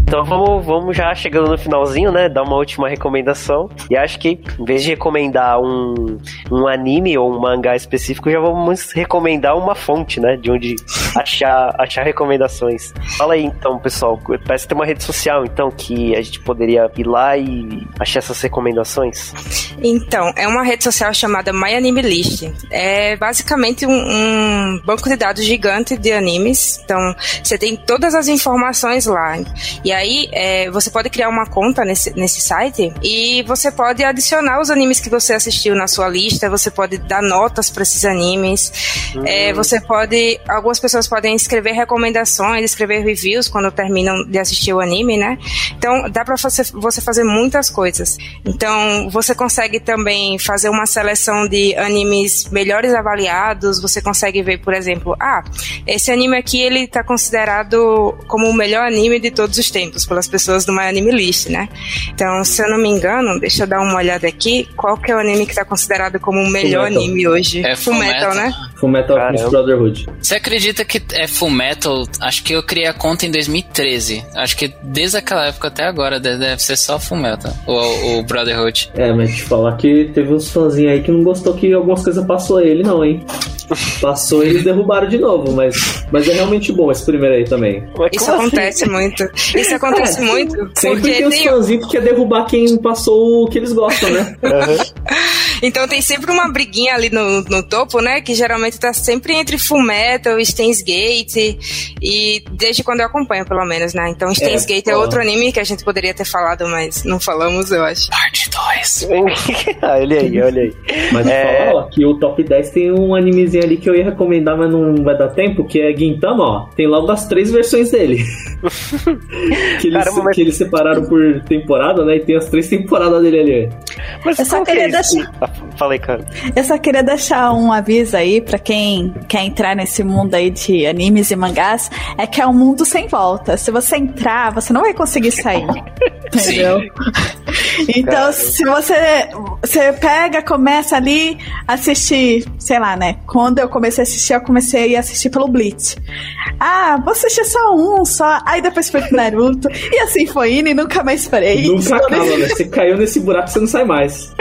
Então vamos, vamos já chegando no finalzinho, né? Dar uma última recomendação. E acho que em vez de recomendar um, um anime ou um mangá específico, já vamos recomendar uma fonte, né? De onde achar, achar recomendações. Fala aí então, pessoal. Parece que tem uma rede social, então, que a gente poderia ir lá e achar essas recomendações. Então, é uma rede social chamada My Anime List. É basicamente um, um banco de dados gigante de animes. Então, você tem todas as informações lá. E aí, é, você pode criar uma conta nesse, nesse site e você pode adicionar os animes que você assistiu na sua lista, você pode dar notas para esses animes, hum. é, você pode. Algumas pessoas podem escrever recomendações, escrever reviews quando terminam de assistir o anime, né? Então, dá para você, você fazer muitas coisas. Então, você consegue também fazer uma seleção de animes melhores avaliados, você consegue ver, por exemplo, ah, esse anime aqui ele tá considerado como o melhor anime de todos os tempos pelas pessoas do My Anime List, né? Então, se eu não me engano, deixa eu dar uma olhada aqui, qual que é o anime que tá considerado como o melhor anime hoje? É Full Metal, né? Full Metal Alchemist Brotherhood. Você acredita que é Full Metal? Acho que eu criei a conta em 2013. Acho que desde aquela época até agora deve ser só Full Metal, o, o Brotherhood. É, mas te falar que teve uns fãzinhos aí que não gostou que algumas coisas passou ele, não, hein? Passou e eles derrubaram de novo, mas, mas é realmente bom esse primeiro aí também. Isso acontece assim? muito. Isso acontece é, muito. Sempre tem os fãzinhos que quer derrubar quem passou o que eles gostam, né? Uhum. então tem sempre uma briguinha ali no, no topo, né? Que geralmente tá sempre entre Fullmetal e Steins Gate. E desde quando eu acompanho, pelo menos, né? Então Steins é, Gate é outro anime que a gente poderia ter falado, mas não falamos, eu acho. Parte 2. olha aí, olha aí. Mas é... fala que o top 10 tem um animezinho ali que eu ia recomendar, mas não vai dar tempo, que é Gintama, ó. Tem logo as três versões dele. que, eles, Caramba, mas... que eles separaram por temporada, né? E tem as três temporadas dele ali. Mas eu só queria é deixar. Ah, falei, cara. Eu só queria deixar um aviso aí pra quem quer entrar nesse mundo aí de animes e mangás, é que é um mundo sem volta. Se você entrar, você não vai conseguir sair. entendeu? Então, Cara. se você, você pega, começa ali assistir, sei lá, né? Quando eu comecei a assistir, eu comecei a assistir pelo Blitz. Ah, vou assistir só um, só. Aí depois foi pro Naruto. e assim foi indo e nunca mais parei. Nunca acaba, né? Você caiu nesse buraco você não sai mais.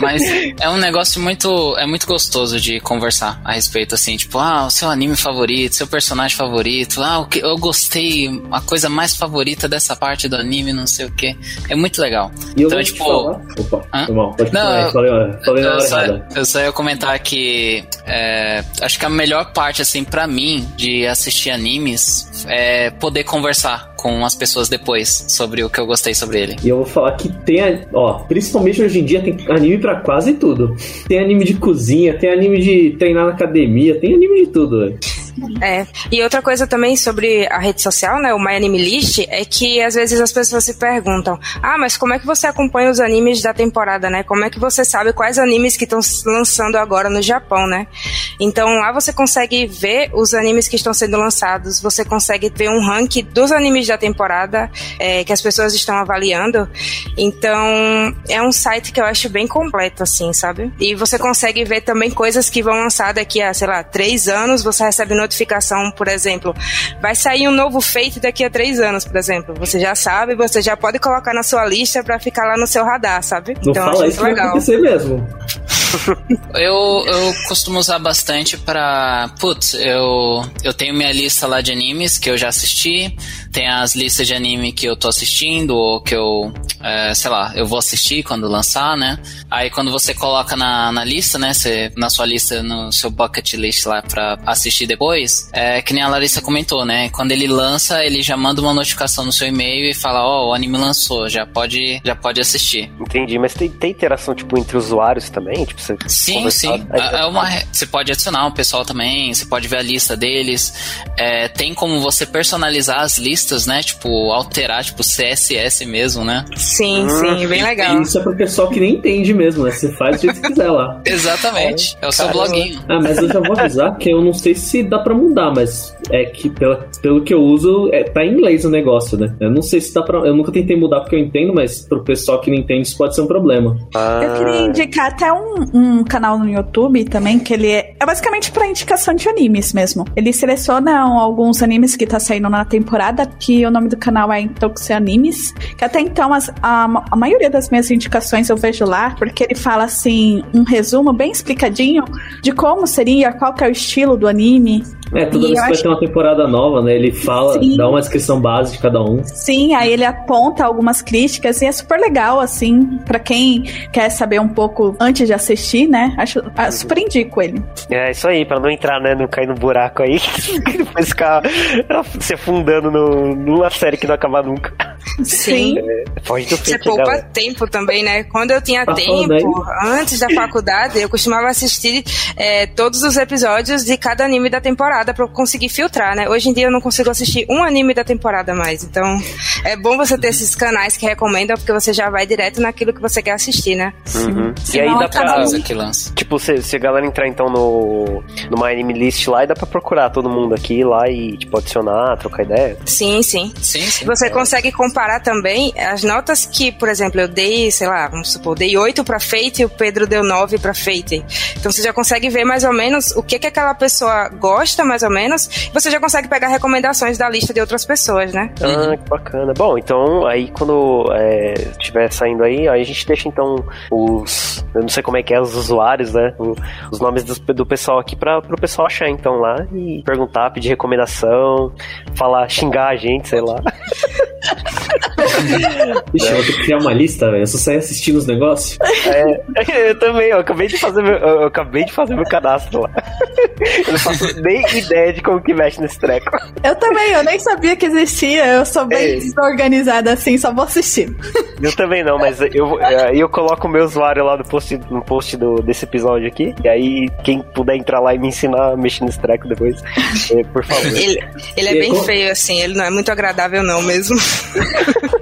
Mas é um negócio muito. É muito gostoso de conversar a respeito, assim, tipo, ah, o seu anime favorito, seu personagem favorito, ah, o que eu gostei, a coisa mais favorita dessa parte do anime, não sei o que. É muito legal. E então, tipo. Opa, Hã? pode não, falei, falei eu, só, eu só ia comentar que é, acho que a melhor parte, assim, para mim, de assistir animes é poder conversar com as pessoas depois sobre o que eu gostei sobre ele. E eu vou falar que tem, ó, principalmente hoje em dia tem anime para quase tudo. Tem anime de cozinha, tem anime de treinar na academia, tem anime de tudo. É. E outra coisa também sobre a rede social, né, o My Anime List, é que às vezes as pessoas se perguntam: "Ah, mas como é que você acompanha os animes da temporada, né? Como é que você sabe quais animes que estão lançando agora no Japão, né?" Então, lá você consegue ver os animes que estão sendo lançados, você consegue ver um ranking dos animes da temporada é, que as pessoas estão avaliando. Então, é um site que eu acho bem completo, assim, sabe? E você consegue ver também coisas que vão lançar daqui a, sei lá, três anos, você recebe notificação, por exemplo, vai sair um novo feito daqui a três anos, por exemplo. Você já sabe, você já pode colocar na sua lista para ficar lá no seu radar, sabe? Não então, fala isso legal. Vai mesmo. Eu, eu costumo usar bastante pra. Putz, eu, eu tenho minha lista lá de animes que eu já assisti tem as listas de anime que eu tô assistindo ou que eu, é, sei lá, eu vou assistir quando lançar, né? Aí quando você coloca na, na lista, né, na sua lista, no seu bucket list lá pra assistir depois, é que nem a Larissa comentou, né? Quando ele lança, ele já manda uma notificação no seu e-mail e fala, ó, oh, o anime lançou, já pode, já pode assistir. Entendi, mas tem, tem interação, tipo, entre usuários também? Tipo, você sim, sim. É, é uma, você pode adicionar o pessoal também, você pode ver a lista deles. É, tem como você personalizar as listas né? Tipo, alterar, tipo, CSS mesmo, né? Sim, sim, bem legal. Isso é pro pessoal que nem entende mesmo, né? Você faz o que você quiser lá. Exatamente. É, é o seu bloguinho. Ah, mas eu já vou avisar que eu não sei se dá pra mudar, mas é que pela, pelo que eu uso, é, tá em inglês o negócio, né? Eu não sei se dá pra. Eu nunca tentei mudar porque eu entendo, mas pro pessoal que não entende, isso pode ser um problema. Ah. Eu queria indicar até um, um canal no YouTube também que ele é, é basicamente para indicação de animes mesmo. Ele seleciona alguns animes que tá saindo na temporada, que o nome do canal é Intoxi Animes, que até então as, a, a maioria das minhas indicações eu vejo lá, porque ele fala assim, um resumo bem explicadinho de como seria, qual que é o estilo do anime, é, toda vez que vai ter uma temporada nova, né? Ele fala, Sim. dá uma descrição base de cada um. Sim, aí ele aponta algumas críticas e é super legal, assim, para quem quer saber um pouco antes de assistir, né? Acho, ah, super indico ele. É, isso aí, para não entrar, né? Não cair no buraco aí, depois ficar se afundando no, numa série que não acaba nunca. Sim. É, pode do Você poupa galera. tempo também, né? Quando eu tinha tá tempo, antes da faculdade, eu costumava assistir é, todos os episódios de cada anime da temporada temporada para conseguir filtrar, né? Hoje em dia eu não consigo assistir um anime da temporada mais. Então, é bom você ter esses canais que recomendam, porque você já vai direto naquilo que você quer assistir, né? Uhum. E aí dá pra. Que lança. Tipo, se, se a galera entrar então no, no My Anime List lá, e dá pra procurar todo mundo aqui lá e, tipo, adicionar, trocar ideia. Sim, sim. sim, sim. Você é. consegue comparar também as notas que, por exemplo, eu dei, sei lá, vamos supor, dei 8 pra Fate e o Pedro deu 9 pra Fate. Então você já consegue ver mais ou menos o que, que aquela pessoa gosta, mais ou menos, você já consegue pegar recomendações da lista de outras pessoas, né? Ah, que bacana. Bom, então aí quando é, estiver saindo aí, aí a gente deixa então os. Eu não sei como é que é, os usuários, né? O, os nomes do, do pessoal aqui para pro pessoal achar então lá e perguntar, pedir recomendação, falar, xingar a gente, sei lá. Ixi, eu vou ter que criar uma lista, velho. Eu só sair assistindo os negócios. É, eu também, eu acabei de fazer meu, eu acabei de fazer meu cadastro lá. Eu não faço nem ideia de como que mexe nesse treco. Eu também, eu nem sabia que existia. Eu sou bem é. desorganizada assim, só vou assistir. Eu também não, mas eu, aí eu coloco o meu usuário lá no post, no post do, desse episódio aqui. E aí, quem puder entrar lá e me ensinar a mexer nesse treco depois, é, por favor. Ele, ele é bem feio, assim, ele não é muito agradável, não mesmo.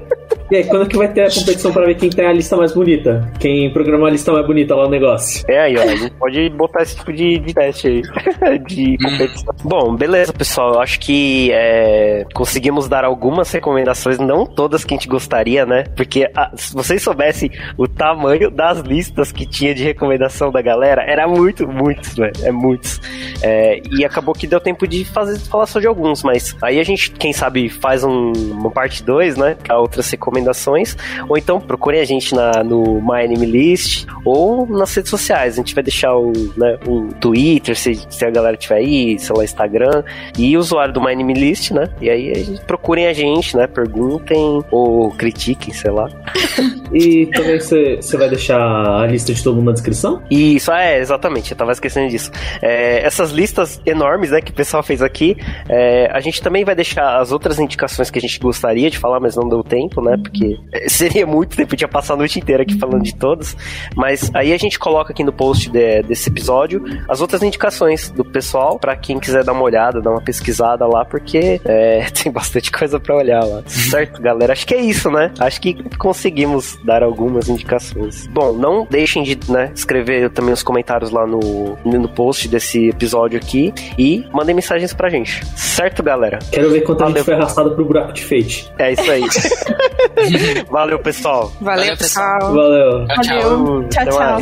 E aí, quando que vai ter a competição pra ver quem tem a lista mais bonita? Quem programou a lista mais bonita lá no negócio? É aí, ó. A gente pode botar esse tipo de, de teste aí. de competição. Bom, beleza, pessoal. Eu acho que é, conseguimos dar algumas recomendações, não todas que a gente gostaria, né? Porque a, ah, se vocês soubessem o tamanho das listas que tinha de recomendação da galera, era muito, muitos, né? É muitos. É, e acabou que deu tempo de fazer falar só de alguns, mas aí a gente, quem sabe, faz um, uma parte 2, né? Pra outras recomendações recomendações, ou então procurem a gente na, no My Anime List ou nas redes sociais. A gente vai deixar o, né, o Twitter, se, se a galera tiver aí, sei lá, Instagram, e o usuário do My Anime List, né? E aí procurem a gente, né? Perguntem ou critiquem, sei lá. e também você vai deixar a lista de todo mundo na descrição? Isso, é, exatamente, eu tava esquecendo disso. É, essas listas enormes, né, que o pessoal fez aqui, é, a gente também vai deixar as outras indicações que a gente gostaria de falar, mas não deu tempo, né? Porque seria muito tempo, tinha passar a noite inteira aqui falando de todos. Mas aí a gente coloca aqui no post de, desse episódio as outras indicações do pessoal, para quem quiser dar uma olhada, dar uma pesquisada lá, porque é, tem bastante coisa para olhar lá. Certo, galera? Acho que é isso, né? Acho que conseguimos dar algumas indicações. Bom, não deixem de né, escrever também os comentários lá no, no post desse episódio aqui e mandem mensagens pra gente. Certo, galera? Quero ver quanto Valeu. a gente foi arrastado pro buraco de fate. É isso aí. Valeu, pessoal. Valeu, Valeu pessoal. Valeu. Tchau, tchau. Tchau, tchau.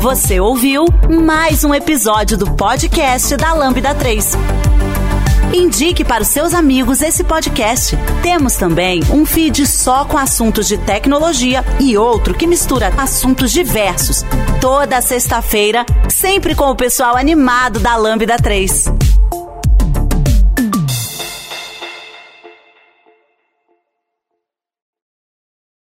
Você ouviu mais um episódio do podcast da Lambda 3. Indique para os seus amigos esse podcast. Temos também um feed só com assuntos de tecnologia e outro que mistura assuntos diversos. Toda sexta-feira, sempre com o pessoal animado da Lambda 3.